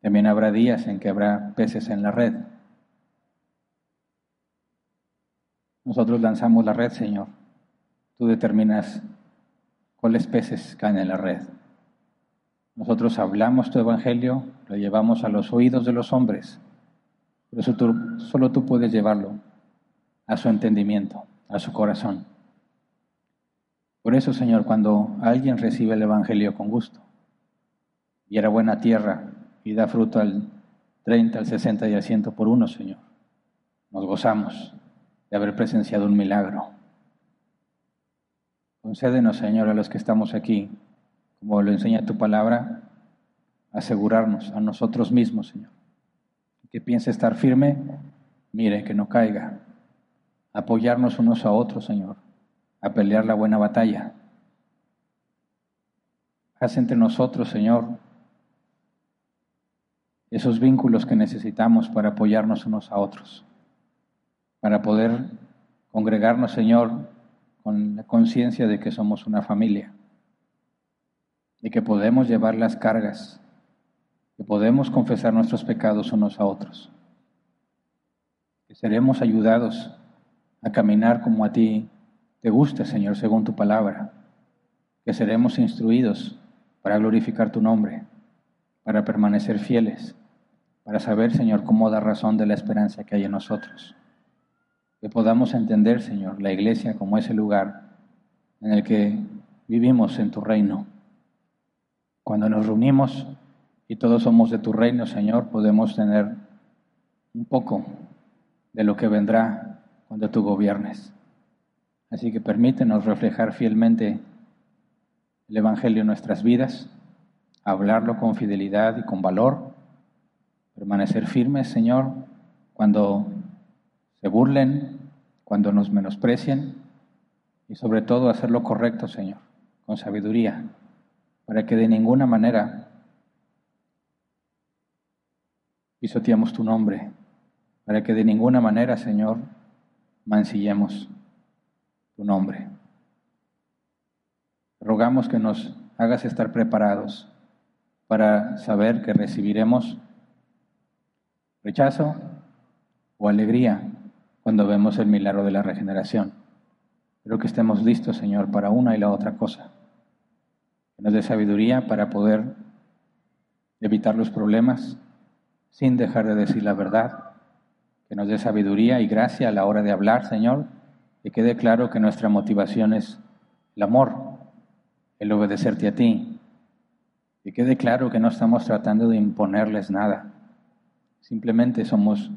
también habrá días en que habrá peces en la red. Nosotros lanzamos la red, Señor. Tú determinas cuáles peces caen en la red. Nosotros hablamos tu evangelio, lo llevamos a los oídos de los hombres, pero solo tú puedes llevarlo a su entendimiento, a su corazón. Por eso, Señor, cuando alguien recibe el evangelio con gusto, y era buena tierra y da fruto al 30, al 60 y al 100 por uno, Señor, nos gozamos de haber presenciado un milagro. Concédenos, Señor, a los que estamos aquí como lo enseña tu palabra, asegurarnos a nosotros mismos, Señor. Que piense estar firme, mire que no caiga. Apoyarnos unos a otros, Señor, a pelear la buena batalla. Haz entre nosotros, Señor, esos vínculos que necesitamos para apoyarnos unos a otros, para poder congregarnos, Señor, con la conciencia de que somos una familia y que podemos llevar las cargas, que podemos confesar nuestros pecados unos a otros, que seremos ayudados a caminar como a ti te gusta, Señor, según tu palabra, que seremos instruidos para glorificar tu nombre, para permanecer fieles, para saber, Señor, cómo dar razón de la esperanza que hay en nosotros. Que podamos entender, Señor, la iglesia como ese lugar en el que vivimos en tu reino cuando nos reunimos y todos somos de tu reino, Señor, podemos tener un poco de lo que vendrá cuando tú gobiernes. Así que permítenos reflejar fielmente el Evangelio en nuestras vidas, hablarlo con fidelidad y con valor, permanecer firmes, Señor, cuando se burlen, cuando nos menosprecien y sobre todo hacer lo correcto, Señor, con sabiduría para que de ninguna manera pisoteemos tu nombre, para que de ninguna manera, Señor, mancillemos tu nombre. Rogamos que nos hagas estar preparados para saber que recibiremos rechazo o alegría cuando vemos el milagro de la regeneración. Pero que estemos listos, Señor, para una y la otra cosa. Que nos dé sabiduría para poder evitar los problemas sin dejar de decir la verdad, que nos dé sabiduría y gracia a la hora de hablar, Señor, que quede claro que nuestra motivación es el amor, el obedecerte a ti, que quede claro que no estamos tratando de imponerles nada, simplemente somos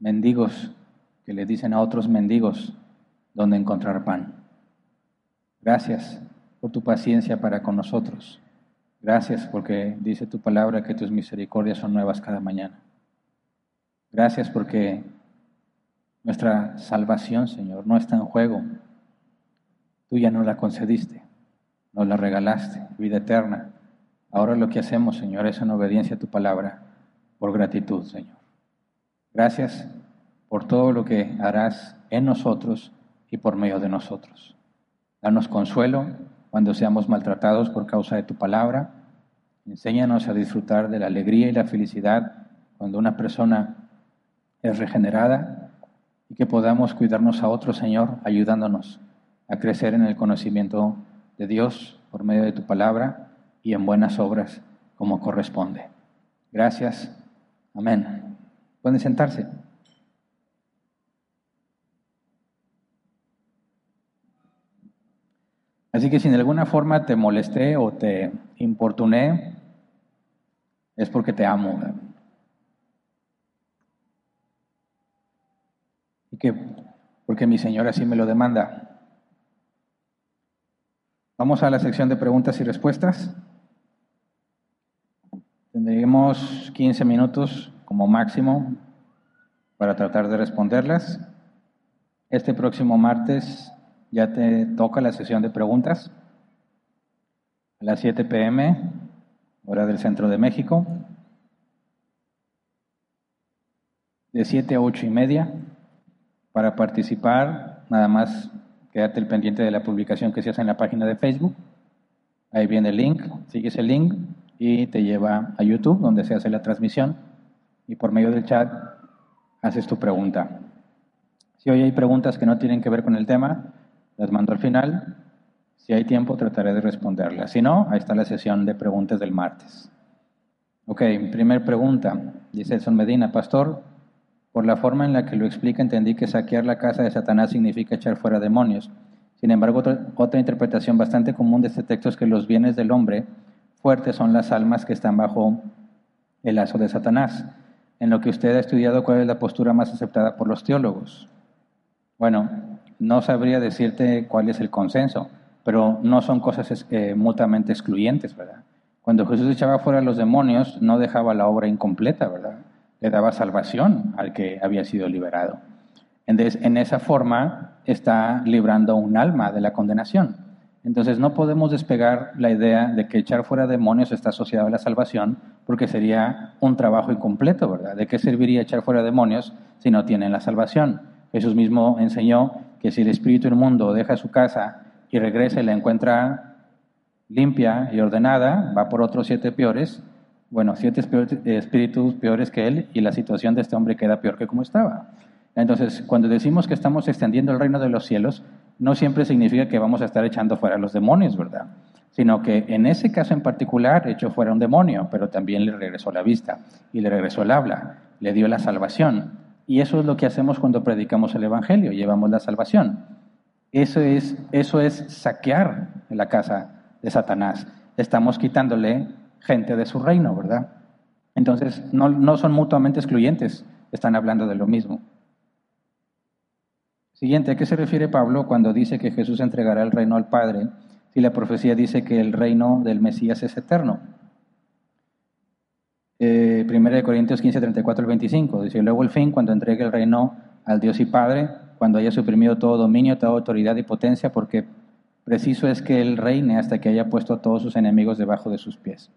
mendigos que le dicen a otros mendigos dónde encontrar pan. Gracias por tu paciencia para con nosotros. Gracias porque dice tu palabra que tus misericordias son nuevas cada mañana. Gracias porque nuestra salvación, Señor, no está en juego. Tú ya no la concediste, nos la regalaste, vida eterna. Ahora lo que hacemos, Señor, es en obediencia a tu palabra, por gratitud, Señor. Gracias por todo lo que harás en nosotros y por medio de nosotros. Danos consuelo cuando seamos maltratados por causa de tu palabra. Enséñanos a disfrutar de la alegría y la felicidad cuando una persona es regenerada y que podamos cuidarnos a otro Señor, ayudándonos a crecer en el conocimiento de Dios por medio de tu palabra y en buenas obras como corresponde. Gracias. Amén. Pueden sentarse. Así que si de alguna forma te molesté o te importuné, es porque te amo. Y que porque mi Señor así me lo demanda. Vamos a la sección de preguntas y respuestas. Tendremos 15 minutos como máximo para tratar de responderlas. Este próximo martes ya te toca la sesión de preguntas a las 7 pm, hora del centro de México, de 7 a 8 y media. Para participar, nada más quédate el pendiente de la publicación que se hace en la página de Facebook. Ahí viene el link, sigues el link y te lleva a YouTube, donde se hace la transmisión. Y por medio del chat haces tu pregunta. Si hoy hay preguntas que no tienen que ver con el tema, las mando al final. Si hay tiempo, trataré de responderlas. Si no, ahí está la sesión de preguntas del martes. Ok, primer pregunta. Dice Edson Medina, Pastor, por la forma en la que lo explica, entendí que saquear la casa de Satanás significa echar fuera demonios. Sin embargo, otra, interpretación bastante común de este texto es que los bienes del hombre fuertes son las almas que están bajo el lazo de Satanás. En lo que usted ha estudiado, ¿cuál es la postura más aceptada por los teólogos? Bueno, no sabría decirte cuál es el consenso, pero no son cosas eh, mutuamente excluyentes, ¿verdad? Cuando Jesús echaba fuera a los demonios, no dejaba la obra incompleta, ¿verdad? le daba salvación al que había sido liberado. Entonces, en esa forma está librando un alma de la condenación. Entonces no podemos despegar la idea de que echar fuera demonios está asociado a la salvación, porque sería un trabajo incompleto, ¿verdad? ¿De qué serviría echar fuera demonios si no tienen la salvación? Jesús mismo enseñó que si el espíritu inmundo deja su casa y regresa y la encuentra limpia y ordenada, va por otros siete peores, bueno, siete espíritus peores que él y la situación de este hombre queda peor que como estaba. Entonces, cuando decimos que estamos extendiendo el reino de los cielos, no siempre significa que vamos a estar echando fuera a los demonios, ¿verdad? Sino que en ese caso en particular echó fuera un demonio, pero también le regresó la vista y le regresó el habla, le dio la salvación. Y eso es lo que hacemos cuando predicamos el Evangelio, llevamos la salvación. Eso es, eso es saquear la casa de Satanás. Estamos quitándole gente de su reino, ¿verdad? Entonces, no, no son mutuamente excluyentes, están hablando de lo mismo. Siguiente, ¿a qué se refiere Pablo cuando dice que Jesús entregará el reino al Padre si la profecía dice que el reino del Mesías es eterno? Eh, 1 Corintios 15, 34 al 25, dice, luego el fin, cuando entregue el reino al Dios y Padre, cuando haya suprimido todo dominio, toda autoridad y potencia, porque preciso es que Él reine hasta que haya puesto a todos sus enemigos debajo de sus pies.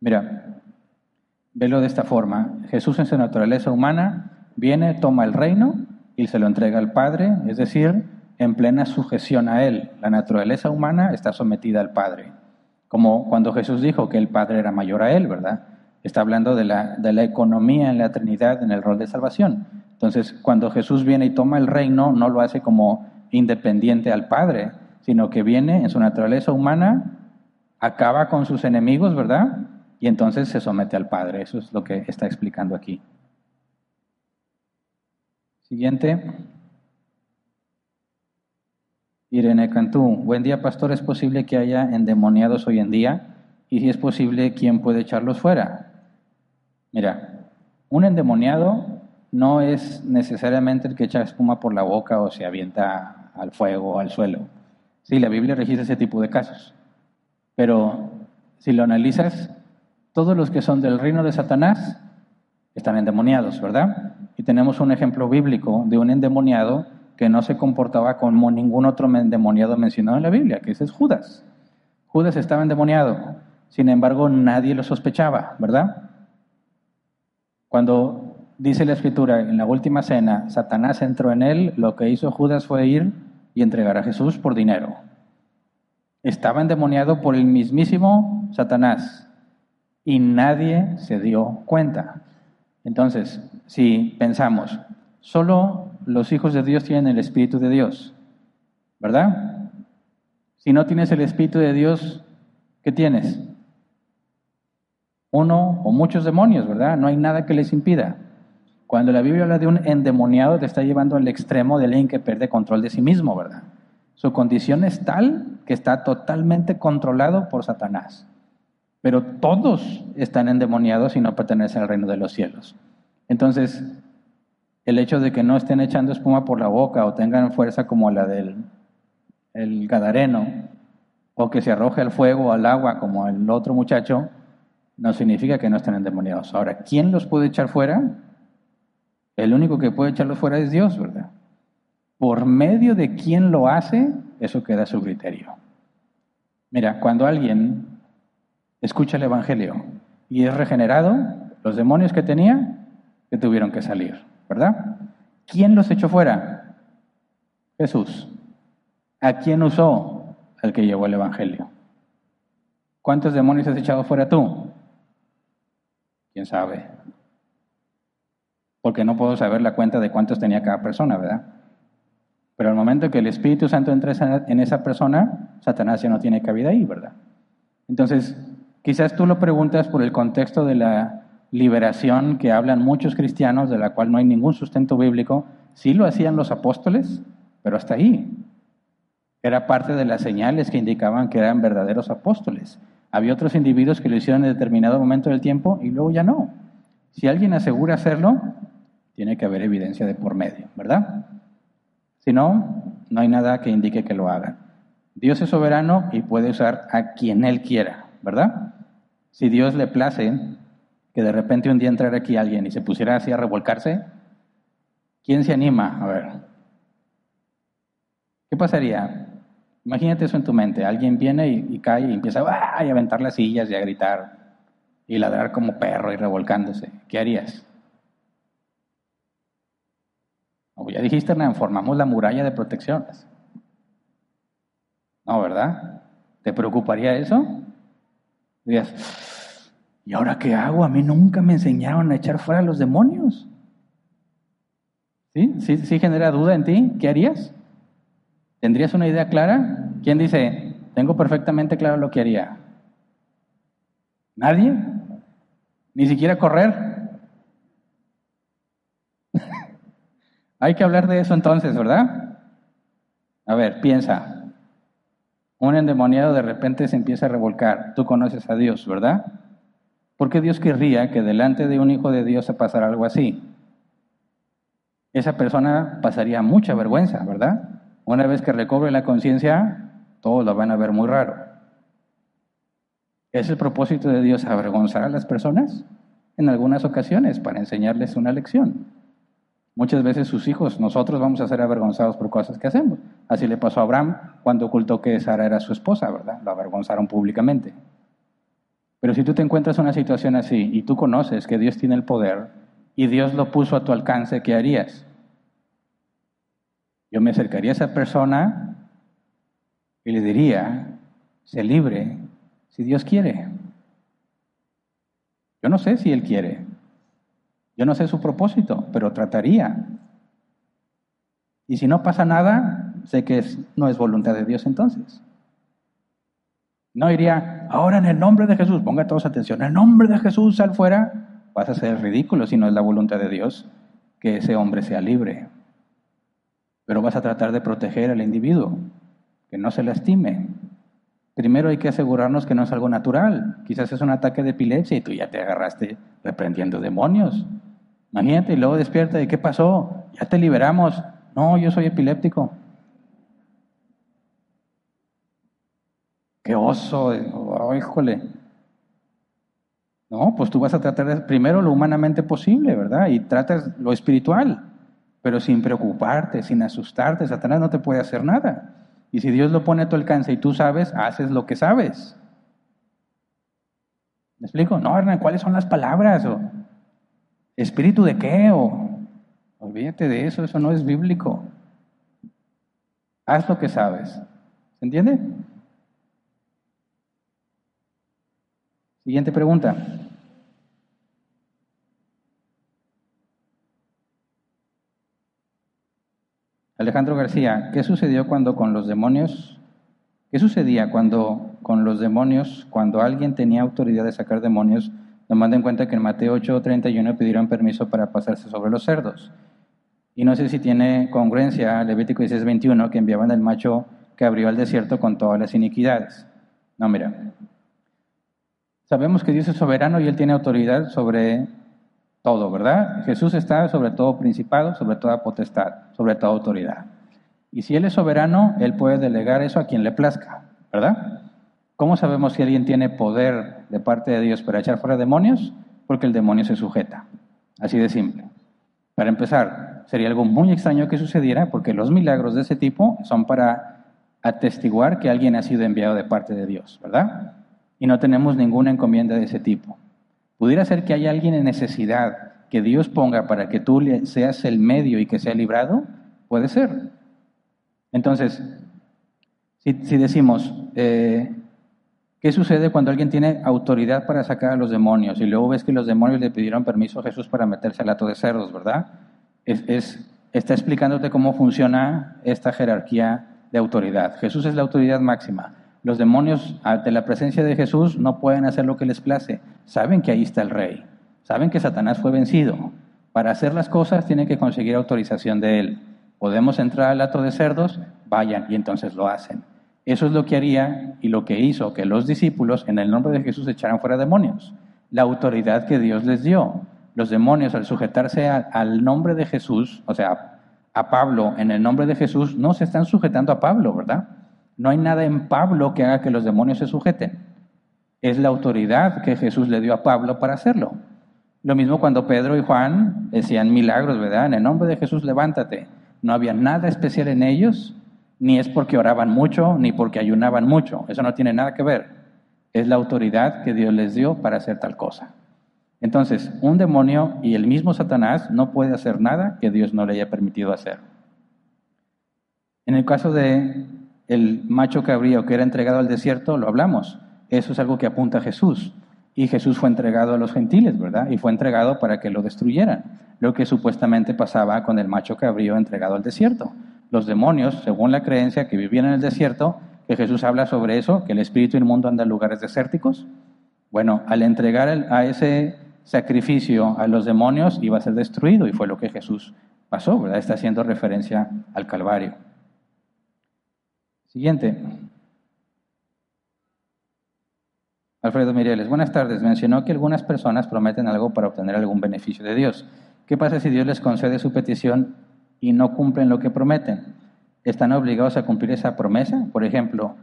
Mira, velo de esta forma. Jesús en su naturaleza humana viene, toma el reino y se lo entrega al Padre, es decir, en plena sujeción a Él. La naturaleza humana está sometida al Padre. Como cuando Jesús dijo que el Padre era mayor a Él, ¿verdad? Está hablando de la, de la economía en la Trinidad, en el rol de salvación. Entonces, cuando Jesús viene y toma el reino, no lo hace como independiente al Padre, sino que viene en su naturaleza humana, acaba con sus enemigos, ¿verdad? y entonces se somete al Padre. Eso es lo que está explicando aquí. Siguiente. Irene Cantú. Buen día, pastor. ¿Es posible que haya endemoniados hoy en día? Y si es posible, ¿quién puede echarlos fuera? Mira, un endemoniado no es necesariamente el que echa espuma por la boca o se avienta al fuego o al suelo. Sí, la Biblia registra ese tipo de casos. Pero si lo analizas, todos los que son del reino de Satanás están endemoniados, ¿verdad? Y tenemos un ejemplo bíblico de un endemoniado que no se comportaba como ningún otro endemoniado mencionado en la Biblia, que es Judas. Judas estaba endemoniado, sin embargo nadie lo sospechaba, ¿verdad? Cuando dice la escritura en la última cena, Satanás entró en él, lo que hizo Judas fue ir y entregar a Jesús por dinero. Estaba endemoniado por el mismísimo Satanás y nadie se dio cuenta. Entonces, si pensamos, solo los hijos de Dios tienen el Espíritu de Dios, ¿verdad? Si no tienes el Espíritu de Dios, ¿qué tienes? Uno o muchos demonios, ¿verdad? No hay nada que les impida. Cuando la Biblia habla de un endemoniado, te está llevando al extremo de alguien que pierde control de sí mismo, ¿verdad? Su condición es tal que está totalmente controlado por Satanás pero todos están endemoniados y no pertenecen al reino de los cielos. Entonces, el hecho de que no estén echando espuma por la boca o tengan fuerza como la del el gadareno, o que se arroje al fuego o al agua como el otro muchacho, no significa que no estén endemoniados. Ahora, ¿quién los puede echar fuera? El único que puede echarlos fuera es Dios, ¿verdad? Por medio de quién lo hace, eso queda a su criterio. Mira, cuando alguien escucha el Evangelio y es regenerado, los demonios que tenía, que tuvieron que salir, ¿verdad? ¿Quién los echó fuera? Jesús. ¿A quién usó? El que llevó el Evangelio. ¿Cuántos demonios has echado fuera tú? ¿Quién sabe? Porque no puedo saber la cuenta de cuántos tenía cada persona, ¿verdad? Pero al momento que el Espíritu Santo entra en esa persona, Satanás ya no tiene cabida ahí, ¿verdad? Entonces, quizás tú lo preguntas por el contexto de la liberación que hablan muchos cristianos, de la cual no hay ningún sustento bíblico. Sí lo hacían los apóstoles, pero hasta ahí. Era parte de las señales que indicaban que eran verdaderos apóstoles. Había otros individuos que lo hicieron en determinado momento del tiempo y luego ya no. Si alguien asegura hacerlo, tiene que haber evidencia de por medio, ¿verdad? Si no, no hay nada que indique que lo hagan. Dios es soberano y puede usar a quien Él quiera, ¿verdad? Si Dios le place que de repente un día entrara aquí alguien y se pusiera así a revolcarse, ¿quién se anima? A ver. ¿Qué pasaría? Imagínate eso en tu mente. Alguien viene y, cae y empieza a aventar las sillas y a gritar y ladrar como perro y revolcándose. ¿Qué harías? O ya dijiste, Hernán, formamos la muralla de protecciones. No, ¿verdad? ¿Te preocuparía eso? Dirías, ¿y ahora qué hago? A mí nunca me enseñaron a echar fuera a los demonios. ¿Sí? ¿Sí, ¿Sí genera duda en ti? ¿Qué harías? ¿Tendrías una idea clara? ¿Quién dice, tengo perfectamente claro lo que haría? ¿Nadie? ¿Ni siquiera correr? [laughs] Hay que hablar de eso entonces, ¿verdad? A ver, piensa. Un endemoniado de repente se empieza a revolcar. Tú conoces a Dios, ¿verdad? ¿Por qué Dios querría que delante de un hijo de Dios se pasara algo así? Esa persona pasaría mucha vergüenza, ¿verdad? Una vez que recobre la conciencia, todos lo van a ver muy raro. ¿Es el propósito de Dios avergonzar a las personas? En algunas ocasiones, para enseñarles una lección. Muchas veces sus hijos, nosotros vamos a ser avergonzados por cosas que hacemos. Así le pasó a Abraham cuando ocultó que Sara era su esposa, ¿verdad? Lo avergonzaron públicamente. Pero si tú te encuentras en una situación así y tú conoces que Dios tiene el poder y Dios lo puso a tu alcance, ¿qué harías? Yo me acercaría a esa persona y le diría, sé libre si Dios quiere. Yo no sé si Él quiere, yo no sé su propósito, pero trataría. Y si no pasa nada, sé que no es voluntad de Dios entonces. No iría, ahora en el nombre de Jesús, ponga todos atención, en el nombre de Jesús sal fuera, vas a ser ridículo si no es la voluntad de Dios que ese hombre sea libre. Pero vas a tratar de proteger al individuo, que no se lastime. Primero hay que asegurarnos que no es algo natural. Quizás es un ataque de epilepsia y tú ya te agarraste reprendiendo demonios. Imagínate, y luego despierta, ¿y qué pasó? Ya te liberamos. No, yo soy epiléptico. Qué oso, oh, híjole. No, pues tú vas a tratar de, primero lo humanamente posible, ¿verdad? Y tratas lo espiritual, pero sin preocuparte, sin asustarte. Satanás no te puede hacer nada. Y si Dios lo pone a tu alcance y tú sabes, haces lo que sabes. ¿Me explico? No, Hernán, ¿cuáles son las palabras? O, ¿Espíritu de qué? O, olvídate de eso, eso no es bíblico. Haz lo que sabes. ¿Se entiende? Siguiente pregunta. Alejandro García, ¿qué sucedió cuando con los demonios? ¿Qué sucedía cuando con los demonios, cuando alguien tenía autoridad de sacar demonios, tomando en cuenta que en Mateo 8:31 pidieron permiso para pasarse sobre los cerdos. Y no sé si tiene congruencia Levítico 16:21 que enviaban al macho que abrió al desierto con todas las iniquidades. No, mira. Sabemos que Dios es soberano y Él tiene autoridad sobre todo, ¿verdad? Jesús está sobre todo principado, sobre toda potestad, sobre toda autoridad. Y si Él es soberano, Él puede delegar eso a quien le plazca, ¿verdad? ¿Cómo sabemos si alguien tiene poder de parte de Dios para echar fuera demonios? Porque el demonio se sujeta. Así de simple. Para empezar, sería algo muy extraño que sucediera porque los milagros de ese tipo son para atestiguar que alguien ha sido enviado de parte de Dios, ¿verdad? Y no tenemos ninguna encomienda de ese tipo. Pudiera ser que haya alguien en necesidad que Dios ponga para que tú seas el medio y que sea librado, puede ser. Entonces, si, decimos, eh, ¿qué sucede cuando alguien tiene autoridad para sacar a los demonios y luego ves que los demonios le pidieron permiso a Jesús para meterse al lato de cerdos, verdad? Es, está explicándote cómo funciona esta jerarquía de autoridad. Jesús es la autoridad máxima. Los demonios, ante la presencia de Jesús, no pueden hacer lo que les place. Saben que ahí está el rey. Saben que Satanás fue vencido. Para hacer las cosas tienen que conseguir autorización de él. Podemos entrar al lato de cerdos, vayan, y entonces lo hacen. Eso es lo que haría y lo que hizo que los discípulos en el nombre de Jesús echaran fuera demonios. La autoridad que Dios les dio. Los demonios al sujetarse al nombre de Jesús, o sea, a Pablo en el nombre de Jesús, no se están sujetando a Pablo, ¿verdad? No hay nada en Pablo que haga que los demonios se sujeten. Es la autoridad que Jesús le dio a Pablo para hacerlo. Lo mismo cuando Pedro y Juan decían milagros, ¿verdad? En el nombre de Jesús, levántate. No había nada especial en ellos, ni es porque oraban mucho, ni porque ayunaban mucho. Eso no tiene nada que ver. Es la autoridad que Dios les dio para hacer tal cosa. Entonces, un demonio y el mismo Satanás no puede hacer nada que Dios no le haya permitido hacer. En el caso de el macho cabrío que era entregado al desierto, lo hablamos. Eso es algo que apunta a Jesús. Y Jesús fue entregado a los gentiles, ¿verdad? Y fue entregado para que lo destruyeran, lo que supuestamente pasaba con el macho cabrío entregado al desierto. Los demonios, según la creencia que vivían en el desierto, que Jesús habla sobre eso, que el espíritu inmundo anda en lugares desérticos, bueno, al entregar a ese sacrificio a los demonios iba a ser destruido y fue lo que Jesús pasó, ¿verdad? Está haciendo referencia al Calvario. Siguiente. Alfredo Mireles, buenas tardes. Mencionó que algunas personas prometen algo para obtener algún beneficio de Dios. ¿Qué pasa si Dios les concede su petición y no cumplen lo que prometen? ¿Están obligados a cumplir esa promesa? Por ejemplo,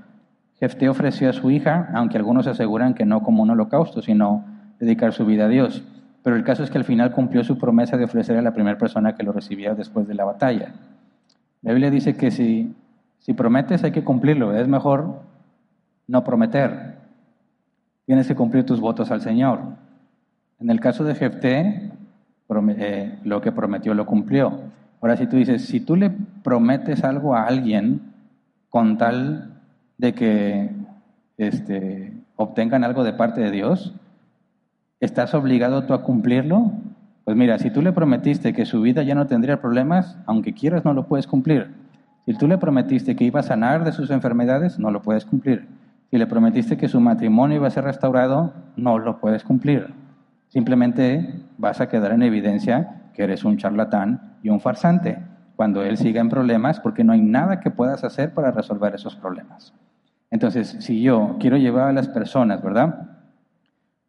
Jefté ofreció a su hija, aunque algunos aseguran que no como un holocausto, sino dedicar su vida a Dios. Pero el caso es que al final cumplió su promesa de ofrecer a la primera persona que lo recibía después de la batalla. La Biblia dice que si, si prometes hay que cumplirlo, es mejor no prometer. Tienes que cumplir tus votos al Señor. En el caso de Jefté, eh, lo que prometió lo cumplió. Ahora, si tú dices, si tú le prometes algo a alguien con tal de que este, obtengan algo de parte de Dios, ¿estás obligado tú a cumplirlo? Pues mira, si tú le prometiste que su vida ya no tendría problemas, aunque quieras no lo puedes cumplir. Si tú le prometiste que iba a sanar de sus enfermedades, no lo puedes cumplir. Si le prometiste que su matrimonio iba a ser restaurado, no lo puedes cumplir. Simplemente vas a quedar en evidencia que eres un charlatán y un farsante cuando él siga en problemas porque no hay nada que puedas hacer para resolver esos problemas. Entonces, si yo quiero llevar a las personas, ¿verdad?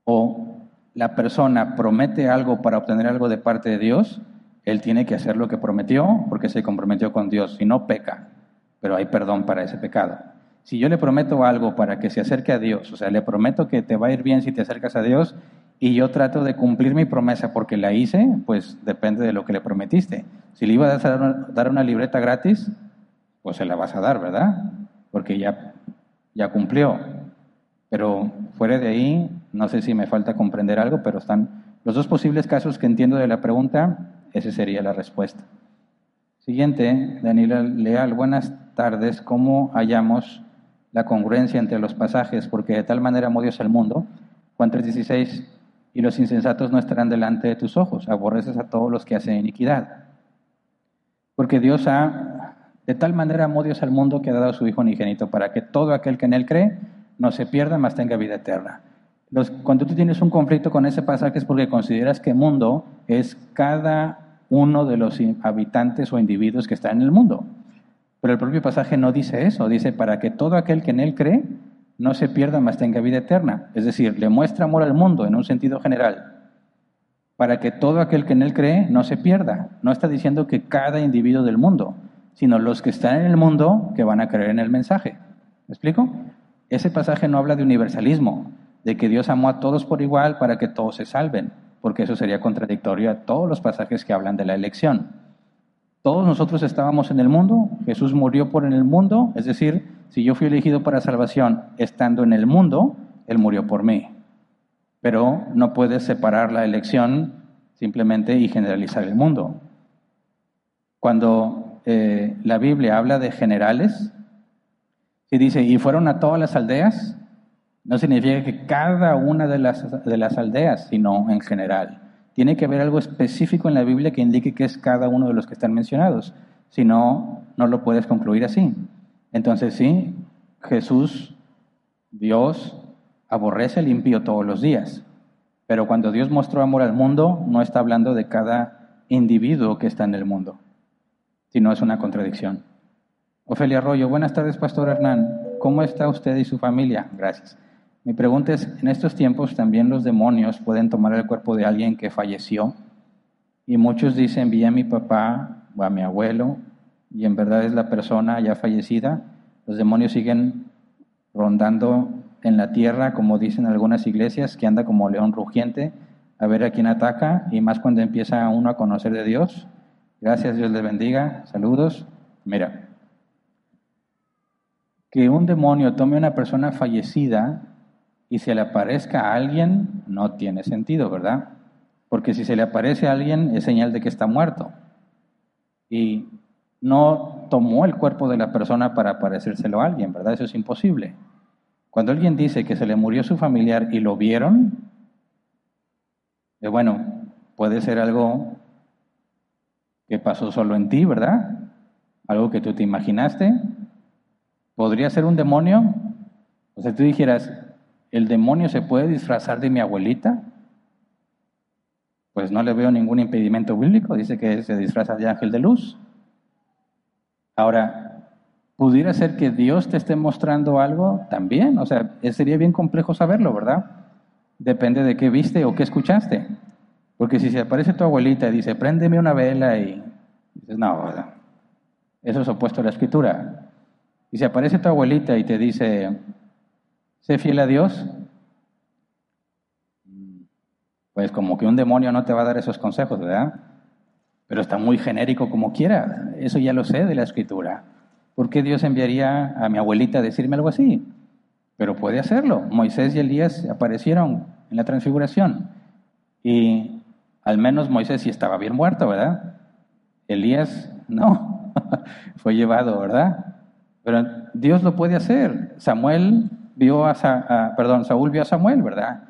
O la persona promete algo para obtener algo de parte de Dios, él tiene que hacer lo que prometió porque se comprometió con Dios, si no peca, pero hay perdón para ese pecado. Si yo le prometo algo para que se acerque a Dios, o sea, le prometo que te va a ir bien si te acercas a Dios, y yo trato de cumplir mi promesa porque la hice, pues depende de lo que le prometiste. Si le ibas a dar una, libreta gratis, pues se la vas a dar, ¿verdad? Porque ya, ya cumplió. Pero fuera de ahí, no sé si me falta comprender algo, pero están los dos posibles casos que entiendo de la pregunta, esa sería la respuesta. Siguiente, Daniela Leal, buenas tardes. ¿Cómo hallamos la congruencia entre los pasajes, porque de tal manera amó Dios al mundo, Juan 3:16, y los insensatos no estarán delante de tus ojos, aborreces a todos los que hacen iniquidad. Porque Dios ha, de tal manera amó Dios al mundo que ha dado a su Hijo unigénito, para que todo aquel que en él cree no se pierda, mas tenga vida eterna. Los, cuando tú tienes un conflicto con ese pasaje es porque consideras que mundo es cada uno de los habitantes o individuos que están en el mundo. Pero el propio pasaje no dice eso, dice para que todo aquel que en él cree no se pierda, mas tenga vida eterna. Es decir, le muestra amor al mundo en un sentido general. Para que todo aquel que en él cree no se pierda. No está diciendo que cada individuo del mundo, sino los que están en el mundo que van a creer en el mensaje. ¿Me explico? Ese pasaje no habla de universalismo, de que Dios amó a todos por igual para que todos se salven. porque eso sería contradictorio a todos los pasajes que hablan de la elección. Todos nosotros estábamos en el mundo, Jesús murió por en el mundo, es decir, si yo fui elegido para salvación estando en el mundo, Él murió por mí. Pero no puedes separar la elección simplemente y generalizar el mundo. Cuando eh, la Biblia habla de generales, y dice, y fueron a todas las aldeas, no significa que cada una de las, de las aldeas, sino en general. Tiene que haber algo específico en la Biblia que indique que es cada uno de los que están mencionados. Si no, no lo puedes concluir así. Entonces sí, Jesús, Dios, aborrece al impío todos los días. Pero cuando Dios mostró amor al mundo, no está hablando de cada individuo que está en el mundo, sino es una contradicción. Ofelia Arroyo, buenas tardes, Pastor Hernán. ¿Cómo está usted y su familia? Gracias. Mi pregunta es, en estos tiempos también los demonios pueden tomar el cuerpo de alguien que falleció y muchos dicen, vi a mi papá o a mi abuelo y en verdad es la persona ya fallecida. Los demonios siguen rondando en la tierra, como dicen algunas iglesias, que anda como león rugiente a ver a quién ataca y más cuando empieza uno a conocer de Dios. Gracias, Dios le bendiga. Saludos. Mira, que un demonio tome a una persona fallecida y se le aparezca a alguien, no tiene sentido, ¿verdad? Porque si se le aparece a alguien es señal de que está muerto. Y no tomó el cuerpo de la persona para aparecérselo a alguien, ¿verdad? Eso es imposible. Cuando alguien dice que se le murió su familiar y lo vieron, eh, bueno, puede ser algo que pasó solo en ti, ¿verdad? Algo que tú te imaginaste. Podría ser un demonio. O sea, tú dijeras, ¿El demonio se puede disfrazar de mi abuelita? Pues no le veo ningún impedimento bíblico, dice que se disfraza de ángel de luz. Ahora, ¿pudiera ser que Dios te esté mostrando algo también? O sea, sería bien complejo saberlo, ¿verdad? Depende de qué viste o qué escuchaste. Porque si se aparece tu abuelita y dice, préndeme una vela y dices, no, eso es opuesto a la escritura. Y si aparece tu abuelita y te dice, sé fiel a Dios, pues como que un demonio no te va a dar esos consejos, ¿verdad? Pero está muy genérico como quiera, eso ya lo sé de la escritura. ¿Por qué Dios enviaría a mi abuelita a decirme algo así? Pero puede hacerlo. Moisés y Elías aparecieron en la transfiguración y al menos Moisés sí estaba bien muerto, ¿verdad? Elías no, [laughs] fue llevado, ¿verdad? Pero Dios lo puede hacer. Samuel vio a, perdón, Saúl vio a Samuel, ¿verdad?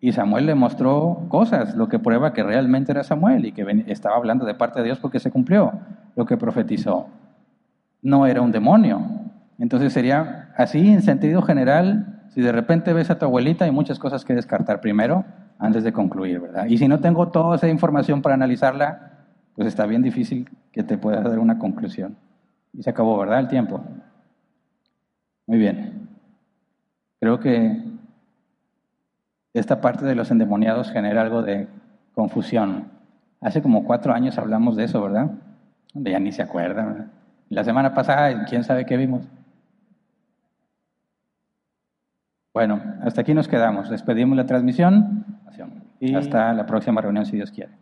Y Samuel le mostró cosas, lo que prueba que realmente era Samuel y que estaba hablando de parte de Dios porque se cumplió lo que profetizó. No era un demonio. Entonces sería así en sentido general, si de repente ves a tu abuelita hay muchas cosas que descartar primero antes de concluir, ¿verdad? Y si no tengo toda esa información para analizarla, pues está bien difícil que te pueda dar una conclusión. Y se acabó, ¿verdad? El tiempo. Muy bien. Creo que esta parte de los endemoniados genera algo de confusión. Hace como cuatro años hablamos de eso, ¿verdad? Ya ni se acuerdan. La semana pasada, ¿quién sabe qué vimos? Bueno, hasta aquí nos quedamos. Despedimos la transmisión y hasta la próxima reunión, si Dios quiere.